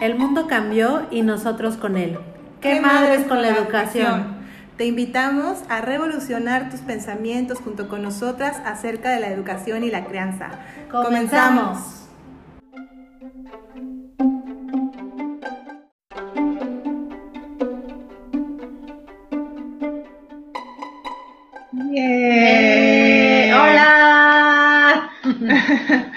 El mundo cambió y nosotros con él. ¿Qué, madres con la educación? Te invitamos a revolucionar tus pensamientos junto con nosotras acerca de la educación y la crianza. Comenzamos. Hola.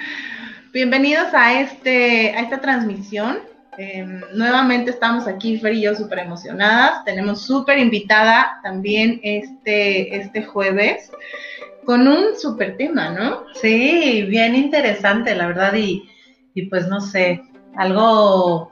Bienvenidos a este a esta transmisión. Em, nuevamente estamos aquí, Fer y yo, súper emocionadas. Tenemos súper invitada también este, este jueves con un súper tema, ¿no? Sí, bien interesante, la verdad, y, y pues no sé, algo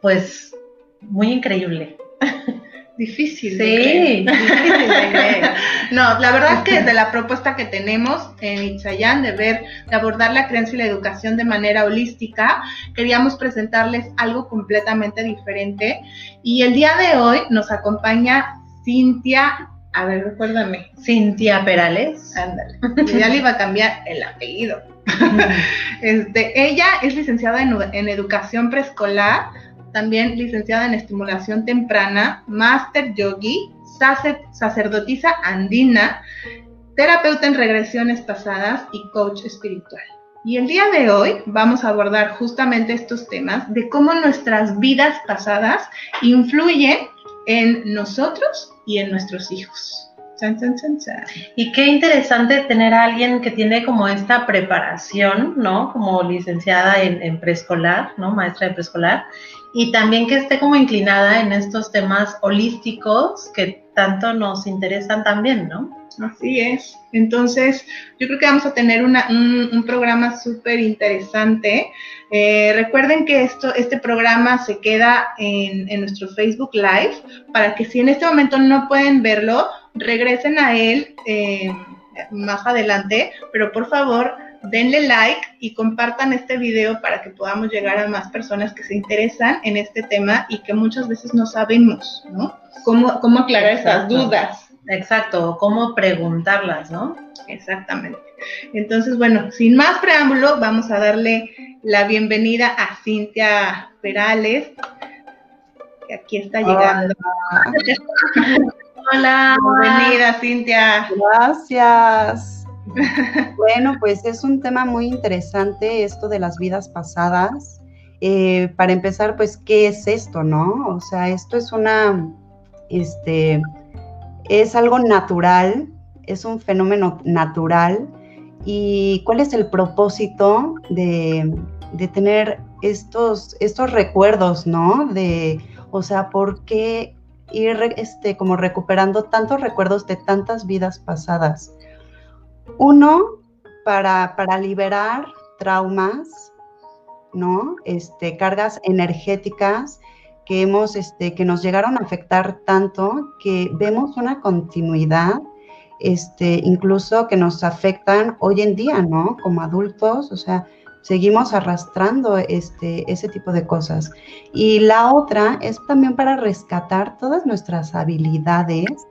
pues muy increíble. Difícil. Sí, difícil de creer. No, la verdad es que de la propuesta que tenemos en Itzayán de ver, de abordar la creencia y la educación de manera holística, queríamos presentarles algo completamente diferente. Y el día de hoy nos acompaña Cintia, a ver, recuérdame, Cintia Perales. ándale, ya le iba a cambiar el apellido. Este, ella es licenciada en, en educación preescolar, también licenciada en estimulación temprana, máster yogi, sacer- sacerdotisa andina, terapeuta en regresiones pasadas y coach espiritual. Y el día de hoy vamos a abordar justamente estos temas de cómo nuestras vidas pasadas influyen en nosotros y en nuestros hijos. Y qué interesante tener a alguien que tiene como esta preparación, ¿no? Como licenciada en, en preescolar, ¿no? Maestra de preescolar. Y también que esté como inclinada en estos temas holísticos que tanto nos interesan también, ¿no? Así es. Entonces, yo creo que vamos a tener un, programa súper interesante. Eh, recuerden que esto, este programa se queda en, en nuestro Facebook Live para que si en este momento no pueden verlo, regresen a él eh, más adelante, pero por favor denle like y compartan este video para que podamos llegar a más personas que se interesan en este tema y que muchas veces no sabemos, ¿no? Cómo, cómo aclarar esas dudas. Exacto, cómo preguntarlas, ¿no? Exactamente. Entonces, bueno, sin más preámbulo, vamos a darle la bienvenida a Cintia Perales, que aquí está llegando. Hola. Bienvenida, Cintia. Gracias. Bueno, pues es un tema muy interesante esto de las vidas pasadas. Eh, para empezar, pues, ¿qué es esto, no? O sea, esto es una, este, es algo natural, es un fenómeno natural. ¿Y cuál es el propósito de, de tener estos, estos recuerdos, no? De, o sea, ¿por qué ir este, como recuperando tantos recuerdos de tantas vidas pasadas? Uno, para, para liberar traumas, ¿no? Este, cargas energéticas que hemos, este, que nos llegaron a afectar tanto que vemos una continuidad, este, incluso que nos afectan hoy en día, ¿no? Como adultos, o sea, seguimos arrastrando este, ese tipo de cosas. Y la otra es también para rescatar todas nuestras habilidades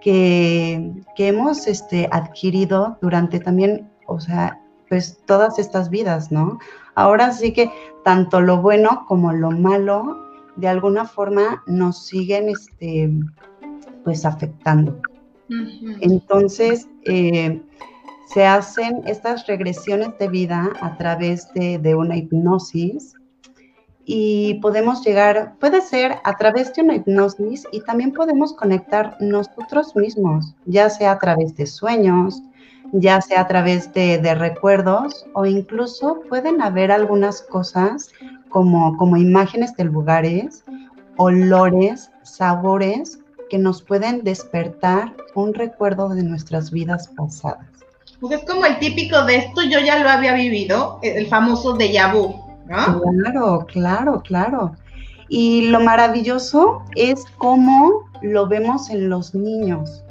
que, que hemos este, adquirido durante también, o sea, pues todas estas vidas, ¿no? Ahora sí que tanto lo bueno como lo malo, de alguna forma nos siguen, este, pues afectando. Entonces, eh, se hacen estas regresiones de vida a través de, de una hipnosis y podemos llegar, puede ser a través de una hipnosis y también podemos conectar nosotros mismos, ya sea a través de sueños, ya sea a través de, recuerdos o incluso pueden haber algunas cosas como, como imágenes de lugares, olores, sabores que nos pueden despertar un recuerdo de nuestras vidas pasadas. Pues es como el típico de esto, yo ya lo había vivido, el famoso déjà vu, ¿no? Claro, claro, claro. Y lo maravilloso es cómo lo vemos en los niños,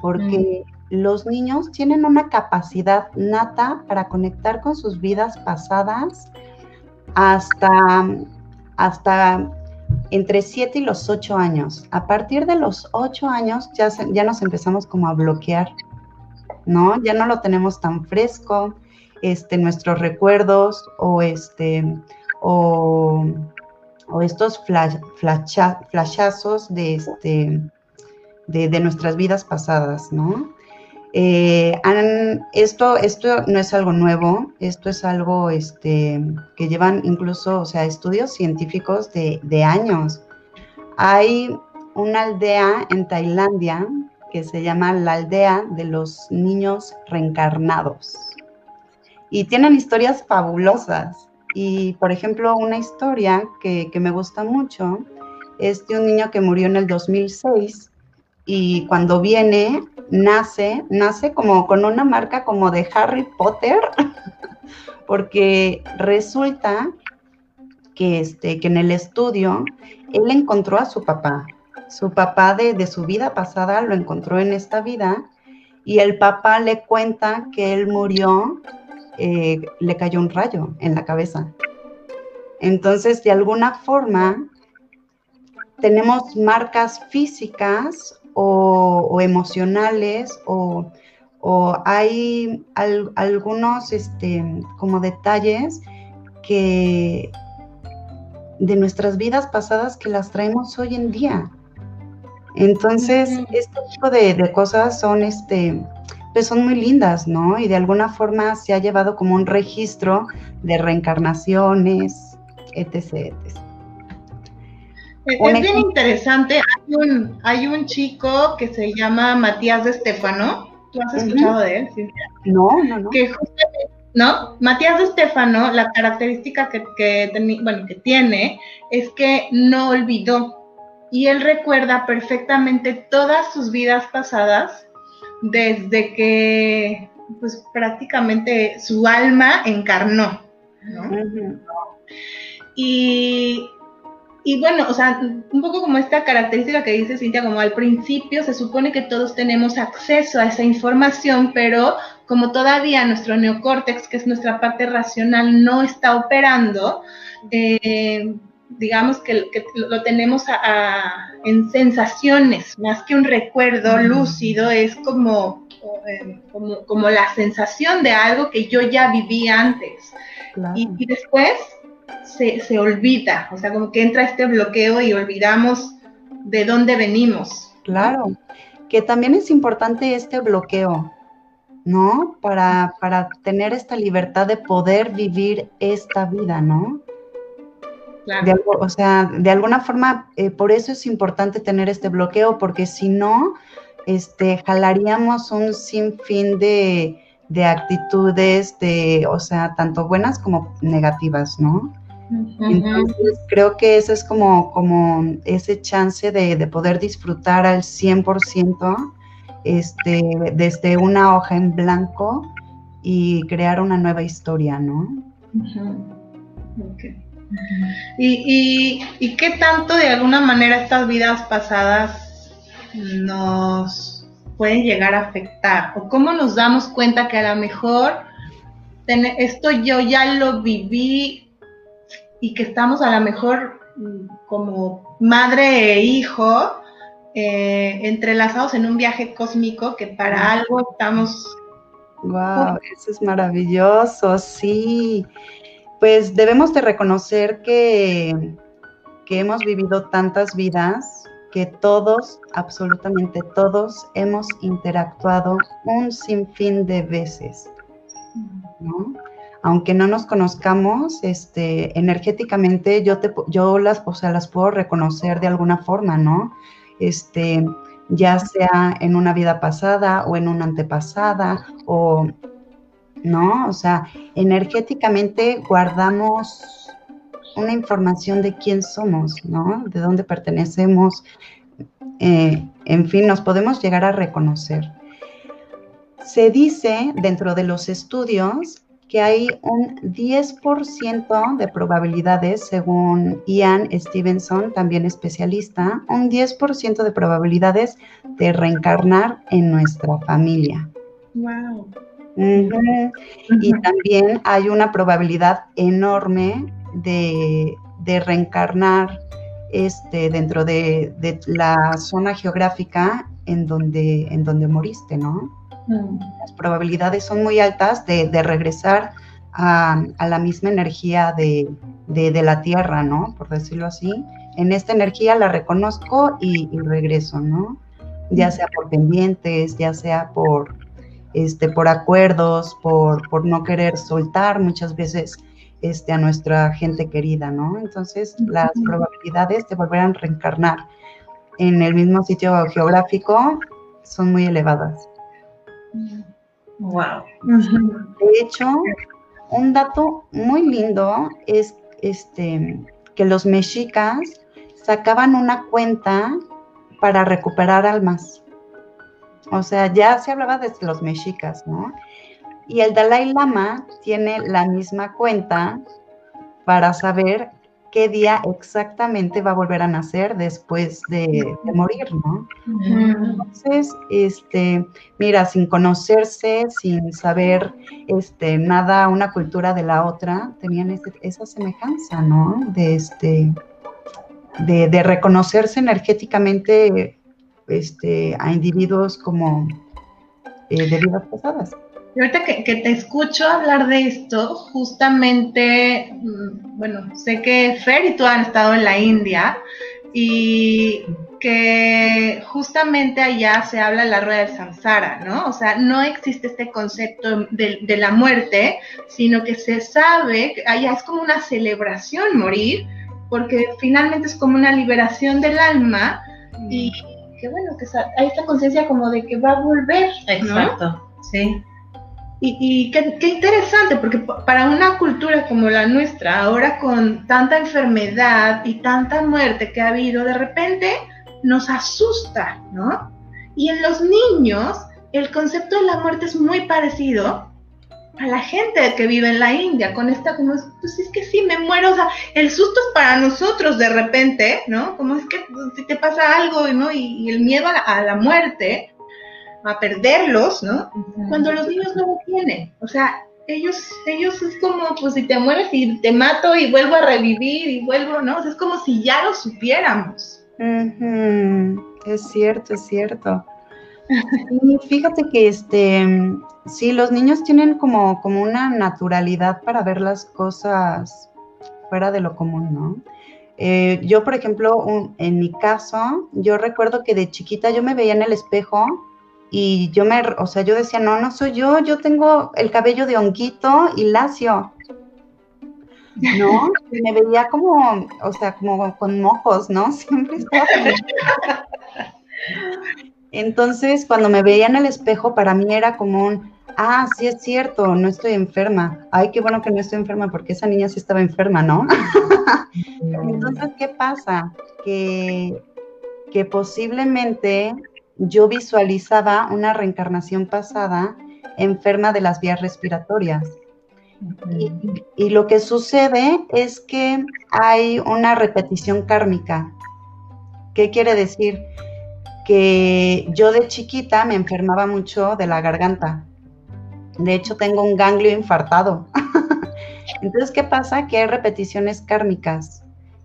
porque los niños tienen una capacidad nata para conectar con sus vidas pasadas hasta, hasta entre 7 y los 8 años. A partir de los 8 años ya, se- ya nos empezamos como a bloquear, ¿no? Ya no lo tenemos tan fresco, este, nuestros recuerdos o este, o, estos flash, flasha- flashazos de, este, de, nuestras vidas pasadas, ¿no? Eh, esto, no es algo nuevo, esto es algo este, que llevan incluso, estudios científicos de años. Hay una aldea en Tailandia que se llama la aldea de los niños reencarnados. Y tienen historias fabulosas. Y, por ejemplo, una historia que, me gusta mucho es de un niño que murió en el 2006 y cuando viene, nace, nace como con una marca como de Harry Potter, porque resulta que, este, que en el estudio él encontró a su papá. Su papá de su vida pasada lo encontró en esta vida y el papá le cuenta que él murió, eh, le cayó un rayo en la cabeza. Entonces, de alguna forma, tenemos marcas físicas o, o emocionales o, o hay al- algunos este, como detalles que de nuestras vidas pasadas que las traemos hoy en día. Entonces, este tipo de, de cosas son, este, pues son muy lindas, ¿no? Y de alguna forma se ha llevado como un registro de reencarnaciones, etc. etc. Es, bien interesante. Hay un, hay un chico que se llama Matías de Stefano. ¿Tú has escuchado de él? Sí. No, no, no. Que justamente, ¿no? Matías de Stefano, la característica que, que, teni- bueno, que tiene es que no olvidó. Y él recuerda perfectamente todas sus vidas pasadas desde que, pues prácticamente su alma encarnó. Y, y bueno, o sea, un poco como esta característica que dice Cintia, como al principio se supone que todos tenemos acceso a esa información, pero como todavía nuestro neocórtex, que es nuestra parte racional, no está operando, eh, digamos que, que lo tenemos a- a- en sensaciones, más que un recuerdo lúcido, es como, eh, como, como la sensación de algo que yo ya viví antes. Claro. Y, y después se, se olvida, o sea, como que entra este bloqueo y olvidamos de dónde venimos. Claro, que también es importante este bloqueo, ¿no? Para, para tener esta libertad de poder vivir esta vida, ¿no? Claro. De algo- o sea, de alguna forma, eh, por eso es importante tener este bloqueo, porque si no, este, jalaríamos un sinfín de, de actitudes, de, o sea, tanto buenas como negativas, ¿no? Entonces, creo que ese es como, como ese chance de, de poder disfrutar al 100% este, desde una hoja en blanco y crear una nueva historia, ¿no? Ujú. Ok. ¿Y, y, y qué tanto de alguna manera estas vidas pasadas nos pueden llegar a afectar? ¿O cómo nos damos cuenta que a lo mejor esto yo ya lo viví y que estamos a lo mejor mm, como madre e hijo eh, entrelazados en un viaje cósmico que para algo estamos Wow, eso es maravilloso, sí. Pues debemos de reconocer que, que hemos vivido tantas vidas, que todos, absolutamente todos, hemos interactuado un sinfín de veces, ¿no? Aunque no nos conozcamos, este, energéticamente yo te, yo las, o sea, las puedo reconocer de alguna forma, ¿no? Este, ya sea en una vida pasada o en una antepasada o no, o sea, energéticamente guardamos una información de quién somos, ¿no? De dónde pertenecemos, eh, en fin, nos podemos llegar a reconocer. Se dice dentro de los estudios que hay un 10% de probabilidades, según Ian Stevenson, también especialista, un 10% de probabilidades de reencarnar en nuestra familia. wow. Y también hay una probabilidad enorme de, de reencarnar este, dentro de, de la zona geográfica en donde, en donde moriste, ¿no? Mm. Las probabilidades son muy altas de, de regresar a, la misma energía de, la tierra, ¿no? Por decirlo así. En esta energía la reconozco y, regreso, ¿no? Ya sea por pendientes, ya sea por, este, por acuerdos, por, por no querer soltar muchas veces este, a nuestra gente querida, ¿no? Entonces, las probabilidades de volver a reencarnar en el mismo sitio geográfico son muy elevadas. Wow. De hecho, un dato muy lindo es este, que los mexicas sacaban una cuenta para recuperar almas. O sea, ya se hablaba de los mexicas, ¿no? Y el Dalai Lama tiene la misma cuenta para saber qué día exactamente va a volver a nacer después de, morir, ¿no? Entonces, este, mira, sin conocerse, sin saber este, nada, una cultura de la otra, tenían esa semejanza, ¿no? De, este, de, reconocerse energéticamente este, a individuos como eh, de vidas pasadas. Y ahorita que, te escucho hablar de esto, justamente, mm, bueno, sé que Fer y tú han estado en la India y que justamente allá se habla la rueda del samsara, ¿no? O sea, no existe este concepto de, de la muerte, sino que se sabe que allá es como una celebración morir, porque finalmente es como una liberación del alma y que bueno, que hay esta conciencia como de que va a volver. Exacto, sí. Y, qué, interesante, porque para una cultura como la nuestra, ahora con tanta enfermedad y tanta muerte que ha habido, de repente nos asusta, ¿no? Y en los niños, el concepto de la muerte es muy parecido a la gente que vive en la India, con esta como, pues es que sí, me muero, o sea, el susto es para nosotros de repente, ¿no? Como es que pues, si te pasa algo, ¿no? Y, el miedo a la muerte, a perderlos, ¿no? Cuando los niños no lo tienen. O sea, ellos, ellos es como, pues si te mueres y te mato y vuelvo a revivir y vuelvo, ¿no? O sea, es como si ya lo supiéramos. Es cierto, es cierto. Y fíjate que este, sí, los niños tienen como, como una naturalidad para ver las cosas fuera de lo común, ¿no? Eh, yo, por ejemplo, en mi caso, yo recuerdo que de chiquita yo me veía en el espejo y yo me, o sea, yo decía, no, no soy yo, yo tengo el cabello de honguito y lacio. ¿No? Y me veía como, o sea, como con mojos, ¿no? Siempre estaba Entonces, cuando me veía en el espejo, para mí era como un, ah, sí es cierto, no estoy enferma. Ay, qué bueno que no estoy enferma, porque esa niña sí estaba enferma, ¿no? Entonces, ¿qué pasa? Que, que posiblemente yo visualizaba una reencarnación pasada enferma de las vías respiratorias. y, lo que sucede es que hay una repetición kármica. ¿Qué quiere decir? Que yo de chiquita me enfermaba mucho de la garganta. De hecho, tengo un ganglio infartado. Entonces, ¿qué pasa? Que hay repeticiones kármicas,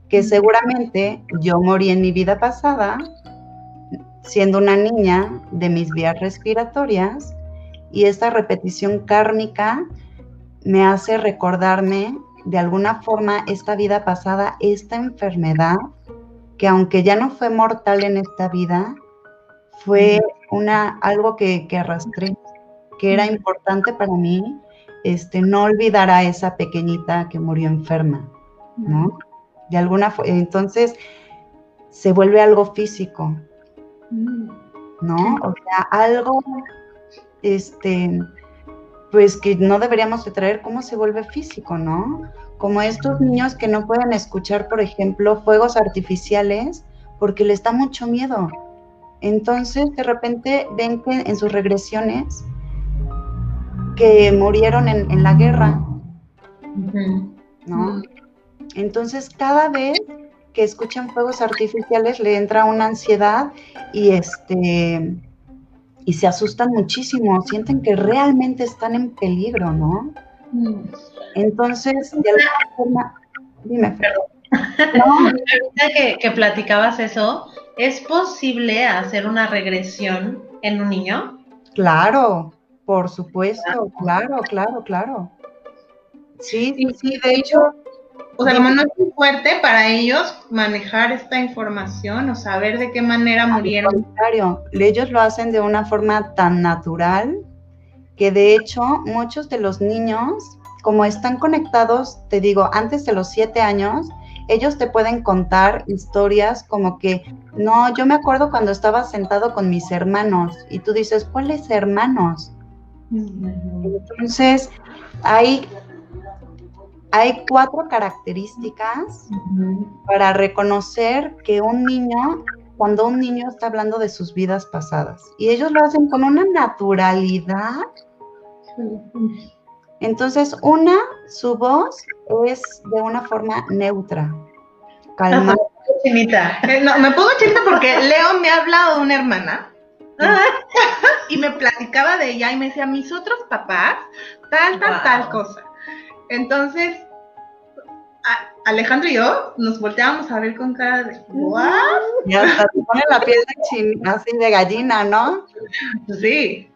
que seguramente yo morí en mi vida pasada siendo una niña de mis vías respiratorias y esta repetición kármica me hace recordarme de alguna forma esta vida pasada, esta enfermedad, que aunque ya no fue mortal en esta vida, fue una, algo que, que arrastré, que era importante para mí, este, no olvidar a esa pequeñita que murió enferma, ¿no? De alguna entonces se vuelve algo físico, ¿no? O sea, algo, este, pues que no deberíamos de traer, ¿cómo se vuelve físico, no? Como estos niños que no pueden escuchar, por ejemplo, fuegos artificiales porque les da mucho miedo. Entonces, de repente ven que en sus regresiones que murieron en, la guerra, ¿no? Entonces, cada vez que escuchan fuegos artificiales le entra una ansiedad y este y se asustan muchísimo, sienten que realmente están en peligro, ¿no? Mm. Entonces, de alguna forma, dime, perdón. ¿No? que, que platicabas eso, ¿es posible hacer una regresión en un niño? Claro, por supuesto, claro, claro, claro. Sí, sí, sí, de hecho. O sea, como no es muy fuerte para ellos manejar esta información o saber de qué manera murieron. Al contrario, ellos lo hacen de una forma tan natural que de hecho muchos de los niños, como están conectados, te digo, antes de los siete años, ellos te pueden contar historias como que, no, yo me acuerdo cuando estaba sentado con mis hermanos y tú dices, ¿cuáles hermanos? Entonces, hay, hay cuatro características para reconocer que un niño, cuando un niño está hablando de sus vidas pasadas, y ellos lo hacen con una naturalidad. Entonces, una, su voz es de una forma neutra, calmada. Eh, no, me pongo chinita porque Leo me ha hablado de una hermana y me platicaba de ella y me decía, mis otros papás, tal, tal, tal cosa. Entonces, Alejandro y yo nos volteábamos a ver con cara de ¿what? Ya hasta se pone la piel de así de gallina, ¿no? Sí.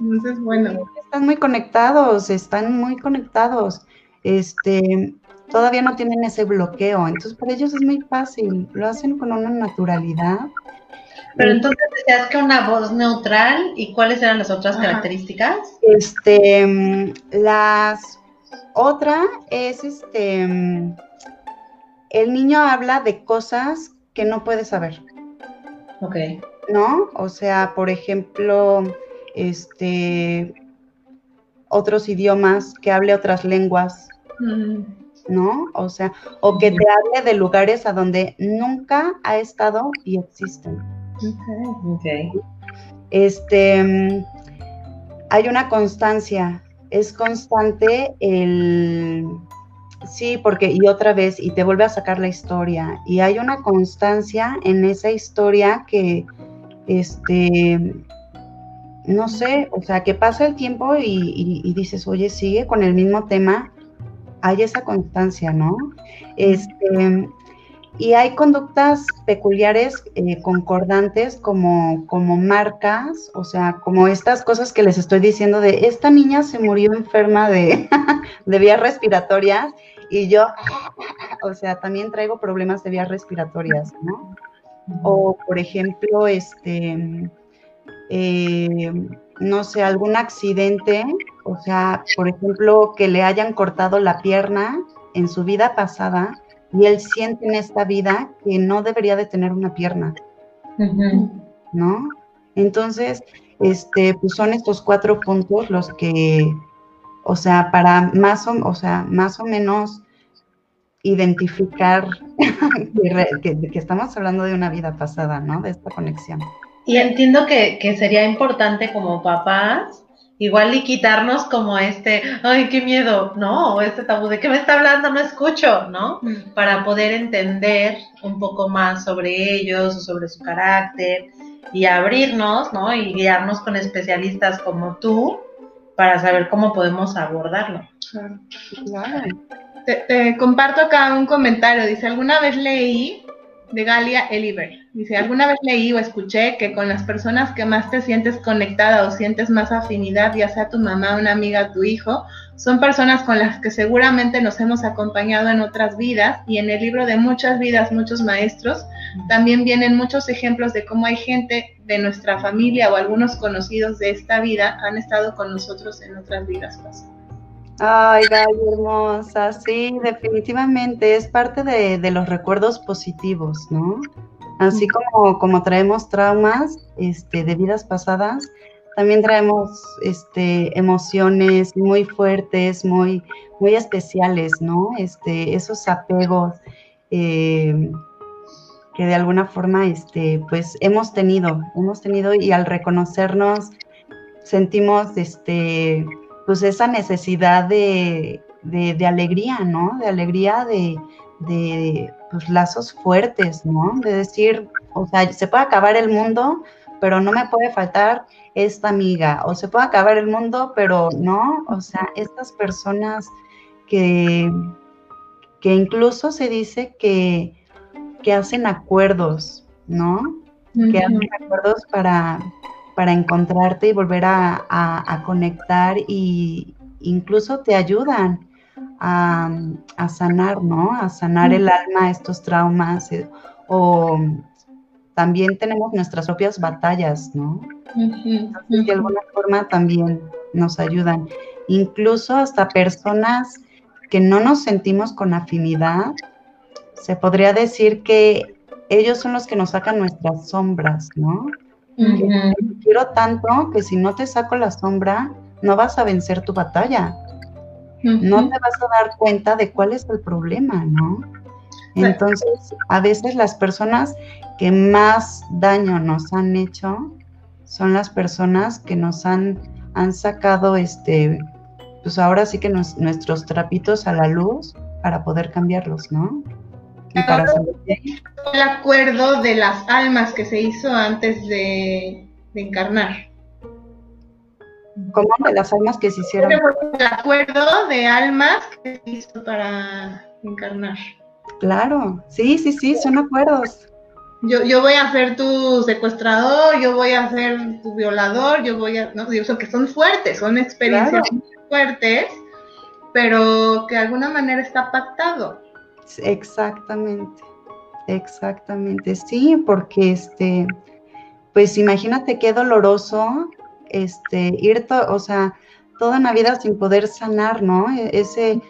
Entonces, bueno. Están muy conectados, están muy conectados. Este, todavía no tienen ese bloqueo. Entonces, para ellos es muy fácil. Lo hacen con una naturalidad. Pero entonces decías que una voz neutral y cuáles eran las otras características? Este, las otra es este, el niño habla de cosas que no puede saber. Ok. ¿No? O sea, por ejemplo, este, otros idiomas, que hable otras lenguas. ¿no? O sea, o que te hable de lugares a donde nunca ha estado y existen. Okay. Este, hay una constancia, es constante el, sí, porque y otra vez, y te vuelve a sacar la historia, y hay una constancia en esa historia que, este, no sé, o sea, que pasa el tiempo y, y dices, oye, sigue con el mismo tema, hay esa constancia, ¿no? Este, y hay conductas peculiares eh, concordantes como, como marcas, o sea, como estas cosas que les estoy diciendo de esta niña se murió enferma de, vías respiratorias y yo, o sea, también traigo problemas de vías respiratorias, ¿no? O, por ejemplo, este, eh, no sé, algún accidente, o sea, por ejemplo, que le hayan cortado la pierna en su vida pasada y él siente en esta vida que no debería de tener una pierna, ¿no? Entonces, este, pues son estos cuatro puntos los que, o sea, para más o, o sea, más o menos identificar que, que, estamos hablando de una vida pasada, ¿no? De esta conexión. Y entiendo que, que sería importante como papás igual y quitarnos como este, ay, qué miedo, ¿no? Este tabú de qué me está hablando, no escucho, ¿no? Mm. Para poder entender un poco más sobre ellos o sobre su carácter y abrirnos, ¿no? Y guiarnos con especialistas como tú para saber cómo podemos abordarlo. Claro. te comparto acá un comentario, dice, alguna vez leí de Galia Eliber. Dice, alguna vez leí o escuché que con las personas que más te sientes conectada o sientes más afinidad, ya sea tu mamá, una amiga, tu hijo, son personas con las que seguramente nos hemos acompañado en otras vidas y en el libro de muchas vidas, muchos maestros, también vienen muchos ejemplos de cómo hay gente de nuestra familia o algunos conocidos de esta vida han estado con nosotros en otras vidas pasadas. Ay, Gaby, hermosa, sí, definitivamente es parte de, los recuerdos positivos, ¿no? Así como, como traemos traumas este, de vidas pasadas, también traemos este, emociones muy fuertes, muy, muy especiales, ¿no? Este, esos apegos eh, que de alguna forma, este, pues hemos tenido, hemos tenido y al reconocernos sentimos, este, pues esa necesidad de, alegría, ¿no? De alegría de, de pues, lazos fuertes, ¿no? De decir, o sea, se puede acabar el mundo, pero no me puede faltar esta amiga, o se puede acabar el mundo, pero no, o sea, estas personas que, que incluso se dice que, que hacen acuerdos, ¿no? Que hacen acuerdos para, para encontrarte y volver a, conectar y incluso te ayudan a, a sanar, ¿no? A sanar el alma, estos traumas, eh, o también tenemos nuestras propias batallas, ¿no? Entonces, de alguna forma también nos ayudan. Incluso hasta personas que no nos sentimos con afinidad, se podría decir que ellos son los que nos sacan nuestras sombras, ¿no? Quiero tanto que si no te saco la sombra, no vas a vencer tu batalla. No te vas a dar cuenta de cuál es el problema, ¿no? Entonces, a veces las personas que más daño nos han hecho son las personas que nos han, han sacado, este, pues ahora sí que nuestros trapitos a la luz para poder cambiarlos, ¿no? el acuerdo de las almas que se hizo antes de, encarnar. ¿Cómo? De las almas que se hicieron. El acuerdo de almas que se hizo para encarnar. Claro, sí, sí, sí, son acuerdos. Yo, yo voy a ser tu secuestrador, yo voy a ser tu violador, yo voy a, no, digo, que son fuertes, son experiencias fuertes, pero que de alguna manera está pactado. Exactamente, exactamente, sí, porque este, pues imagínate qué doloroso, este, ir, o sea, toda una vida sin poder sanar, ¿no? E-, ese,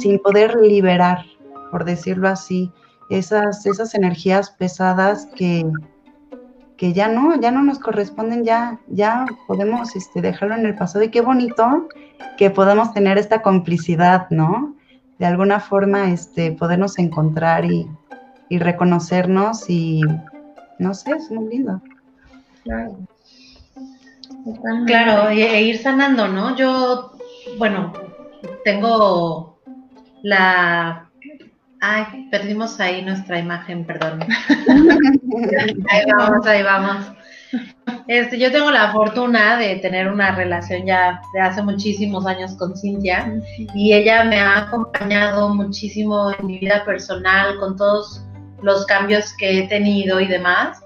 sin poder liberar, por decirlo así, esas, esas energías pesadas que, que ya no, ya no nos corresponden, ya, ya podemos este, dejarlo en el pasado y qué bonito que podamos tener esta complicidad, ¿no? de alguna forma este, podernos encontrar y, reconocernos y no sé, es muy lindo. Claro. Claro, e, ir sanando, ¿no? Yo, bueno, tengo la... Ay, perdimos ahí nuestra imagen, perdón. ahí vamos, ahí vamos. Este, yo tengo la fortuna de tener una relación ya de hace muchísimos años con Cintia y ella me ha acompañado muchísimo en mi vida personal con todos los cambios que he tenido y demás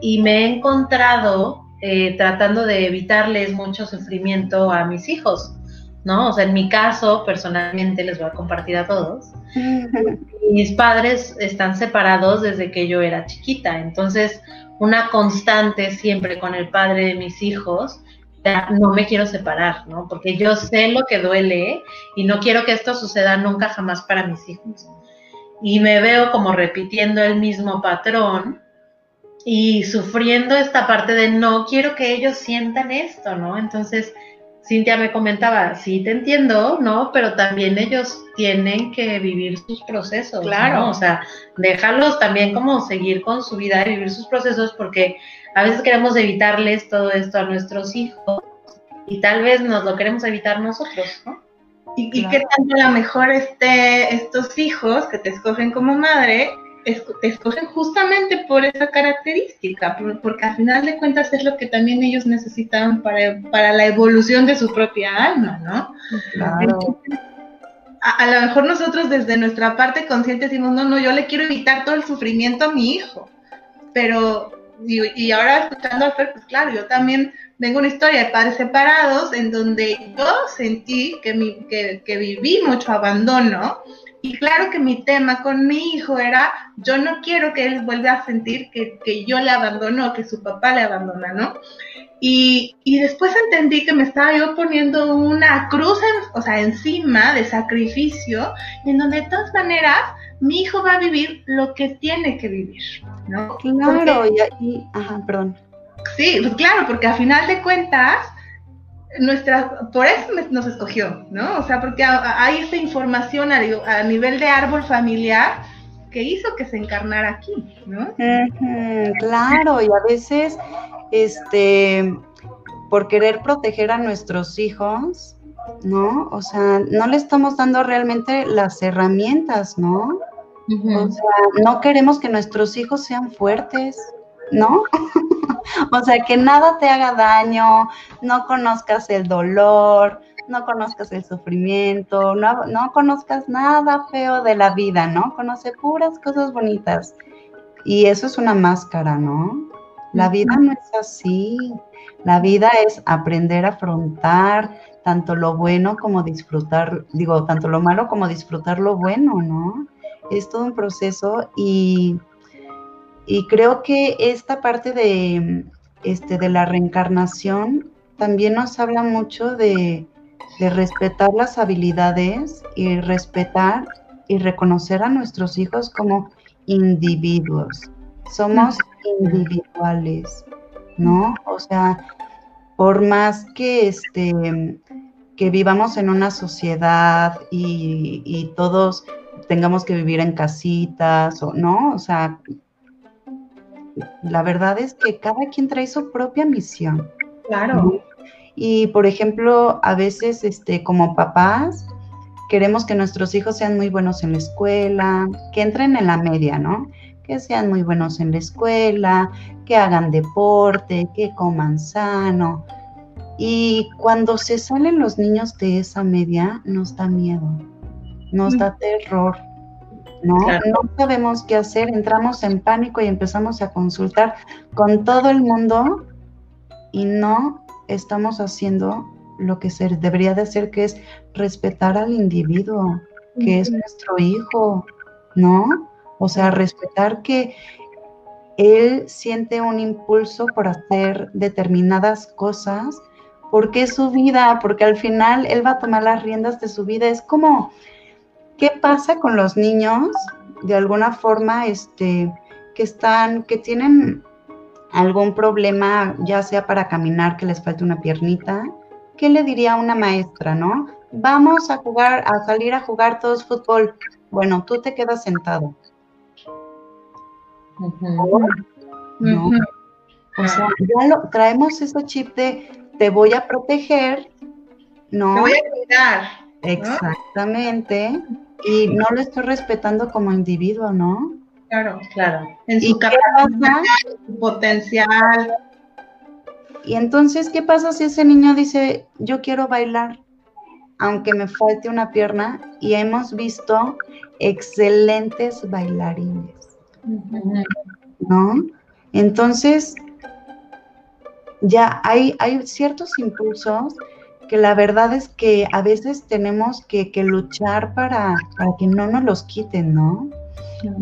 y me he encontrado eh, tratando de evitarles mucho sufrimiento a mis hijos, ¿no? O sea, en mi caso, personalmente, les voy a compartir a todos, mis padres están separados desde que yo era chiquita, entonces una constante siempre con el padre de mis hijos, no me quiero separar, ¿no? Porque yo sé lo que duele y no quiero que esto suceda nunca jamás para mis hijos. Y me veo como repitiendo el mismo patrón y sufriendo esta parte de no quiero que ellos sientan esto, ¿no? Entonces, Cintia me comentaba, sí te entiendo, ¿no? Pero también ellos tienen que vivir sus procesos, claro. O sea, déjalos también como seguir con su vida y vivir sus procesos porque a veces queremos evitarles todo esto a nuestros hijos y tal vez nos lo queremos evitar nosotros, ¿no? Y, y qué tanto a lo mejor este, estos hijos que te escogen como madre te escogen justamente por esa característica, porque al final de cuentas es lo que también ellos necesitaban para, para la evolución de su propia alma, ¿no? Claro. a, lo mejor nosotros desde nuestra parte consciente decimos, no, no, yo le quiero evitar todo el sufrimiento a mi hijo, pero, y, ahora escuchando a Fer, pues claro, yo también tengo una historia de padres separados en donde yo sentí que, mi, que, que viví mucho abandono, y claro que mi tema con mi hijo era, yo no quiero que él vuelva a sentir que, yo le abandono, que su papá le abandona, ¿no? Y, después entendí que me estaba yo poniendo una cruz, o sea, encima de sacrificio, en donde de todas maneras mi hijo va a vivir lo que tiene que vivir, ¿no? Claro, y, ajá, perdón. Sí, pues claro, porque a final de cuentas, nuestra, por eso nos escogió, ¿no? O sea, porque hay esta información a, nivel de árbol familiar que hizo que se encarnara aquí, ¿no? claro, y a veces, este, por querer proteger a nuestros hijos, ¿no? O sea, no le estamos dando realmente las herramientas, ¿no? O sea, no queremos que nuestros hijos sean fuertes, ¿no? o sea, que nada te haga daño, no conozcas el dolor, no conozcas el sufrimiento, no, no conozcas nada feo de la vida, ¿no? Conoce puras cosas bonitas. Y eso es una máscara, ¿no? La vida no es así. La vida es aprender a afrontar, tanto lo bueno como disfrutar, digo, tanto lo malo como disfrutar lo bueno, ¿no? Es todo un proceso y, y creo que esta parte de, este, de la reencarnación también nos habla mucho de, de respetar las habilidades y respetar y reconocer a nuestros hijos como individuos. Somos individuales, ¿no? O sea, por más que este que vivamos en una sociedad y, todos tengamos que vivir en casitas o no, o sea, la verdad es que cada quien trae su propia misión. Claro. Y por ejemplo, a veces este como papás queremos que nuestros hijos sean muy buenos en la escuela, que entren en la media, ¿no? Que sean muy buenos en la escuela, que hagan deporte, que coman sano. Y cuando se salen los niños de esa media, nos da miedo, nos da terror, ¿no? No sabemos qué hacer, entramos en pánico y empezamos a consultar con todo el mundo y no estamos haciendo lo que se debería de hacer, que es respetar al individuo, que es nuestro hijo, ¿no? O sea, respetar que él siente un impulso por hacer determinadas cosas, porque es su vida, porque al final él va a tomar las riendas de su vida. Es como, ¿qué pasa con los niños? De alguna forma, este, que están, que tienen algún problema, ya sea para caminar, que les falte una piernita, ¿qué le diría una maestra, no? Vamos a jugar, a salir a jugar todos fútbol. Bueno, tú te quedas sentado. ¿No? O sea, ya lo, traemos ese chip de te voy a proteger, ¿no? Te voy a cuidar. Exactamente. Y no lo estoy respetando como individuo, ¿no? Claro, claro. En su capacidad, su potencial, y entonces, ¿qué pasa si ese niño dice, yo quiero bailar, aunque me falte una pierna? Y hemos visto excelentes bailarines, ¿no? Entonces, ya hay, hay ciertos impulsos que la verdad es que a veces tenemos que, que luchar para, para que no nos los quiten, ¿no?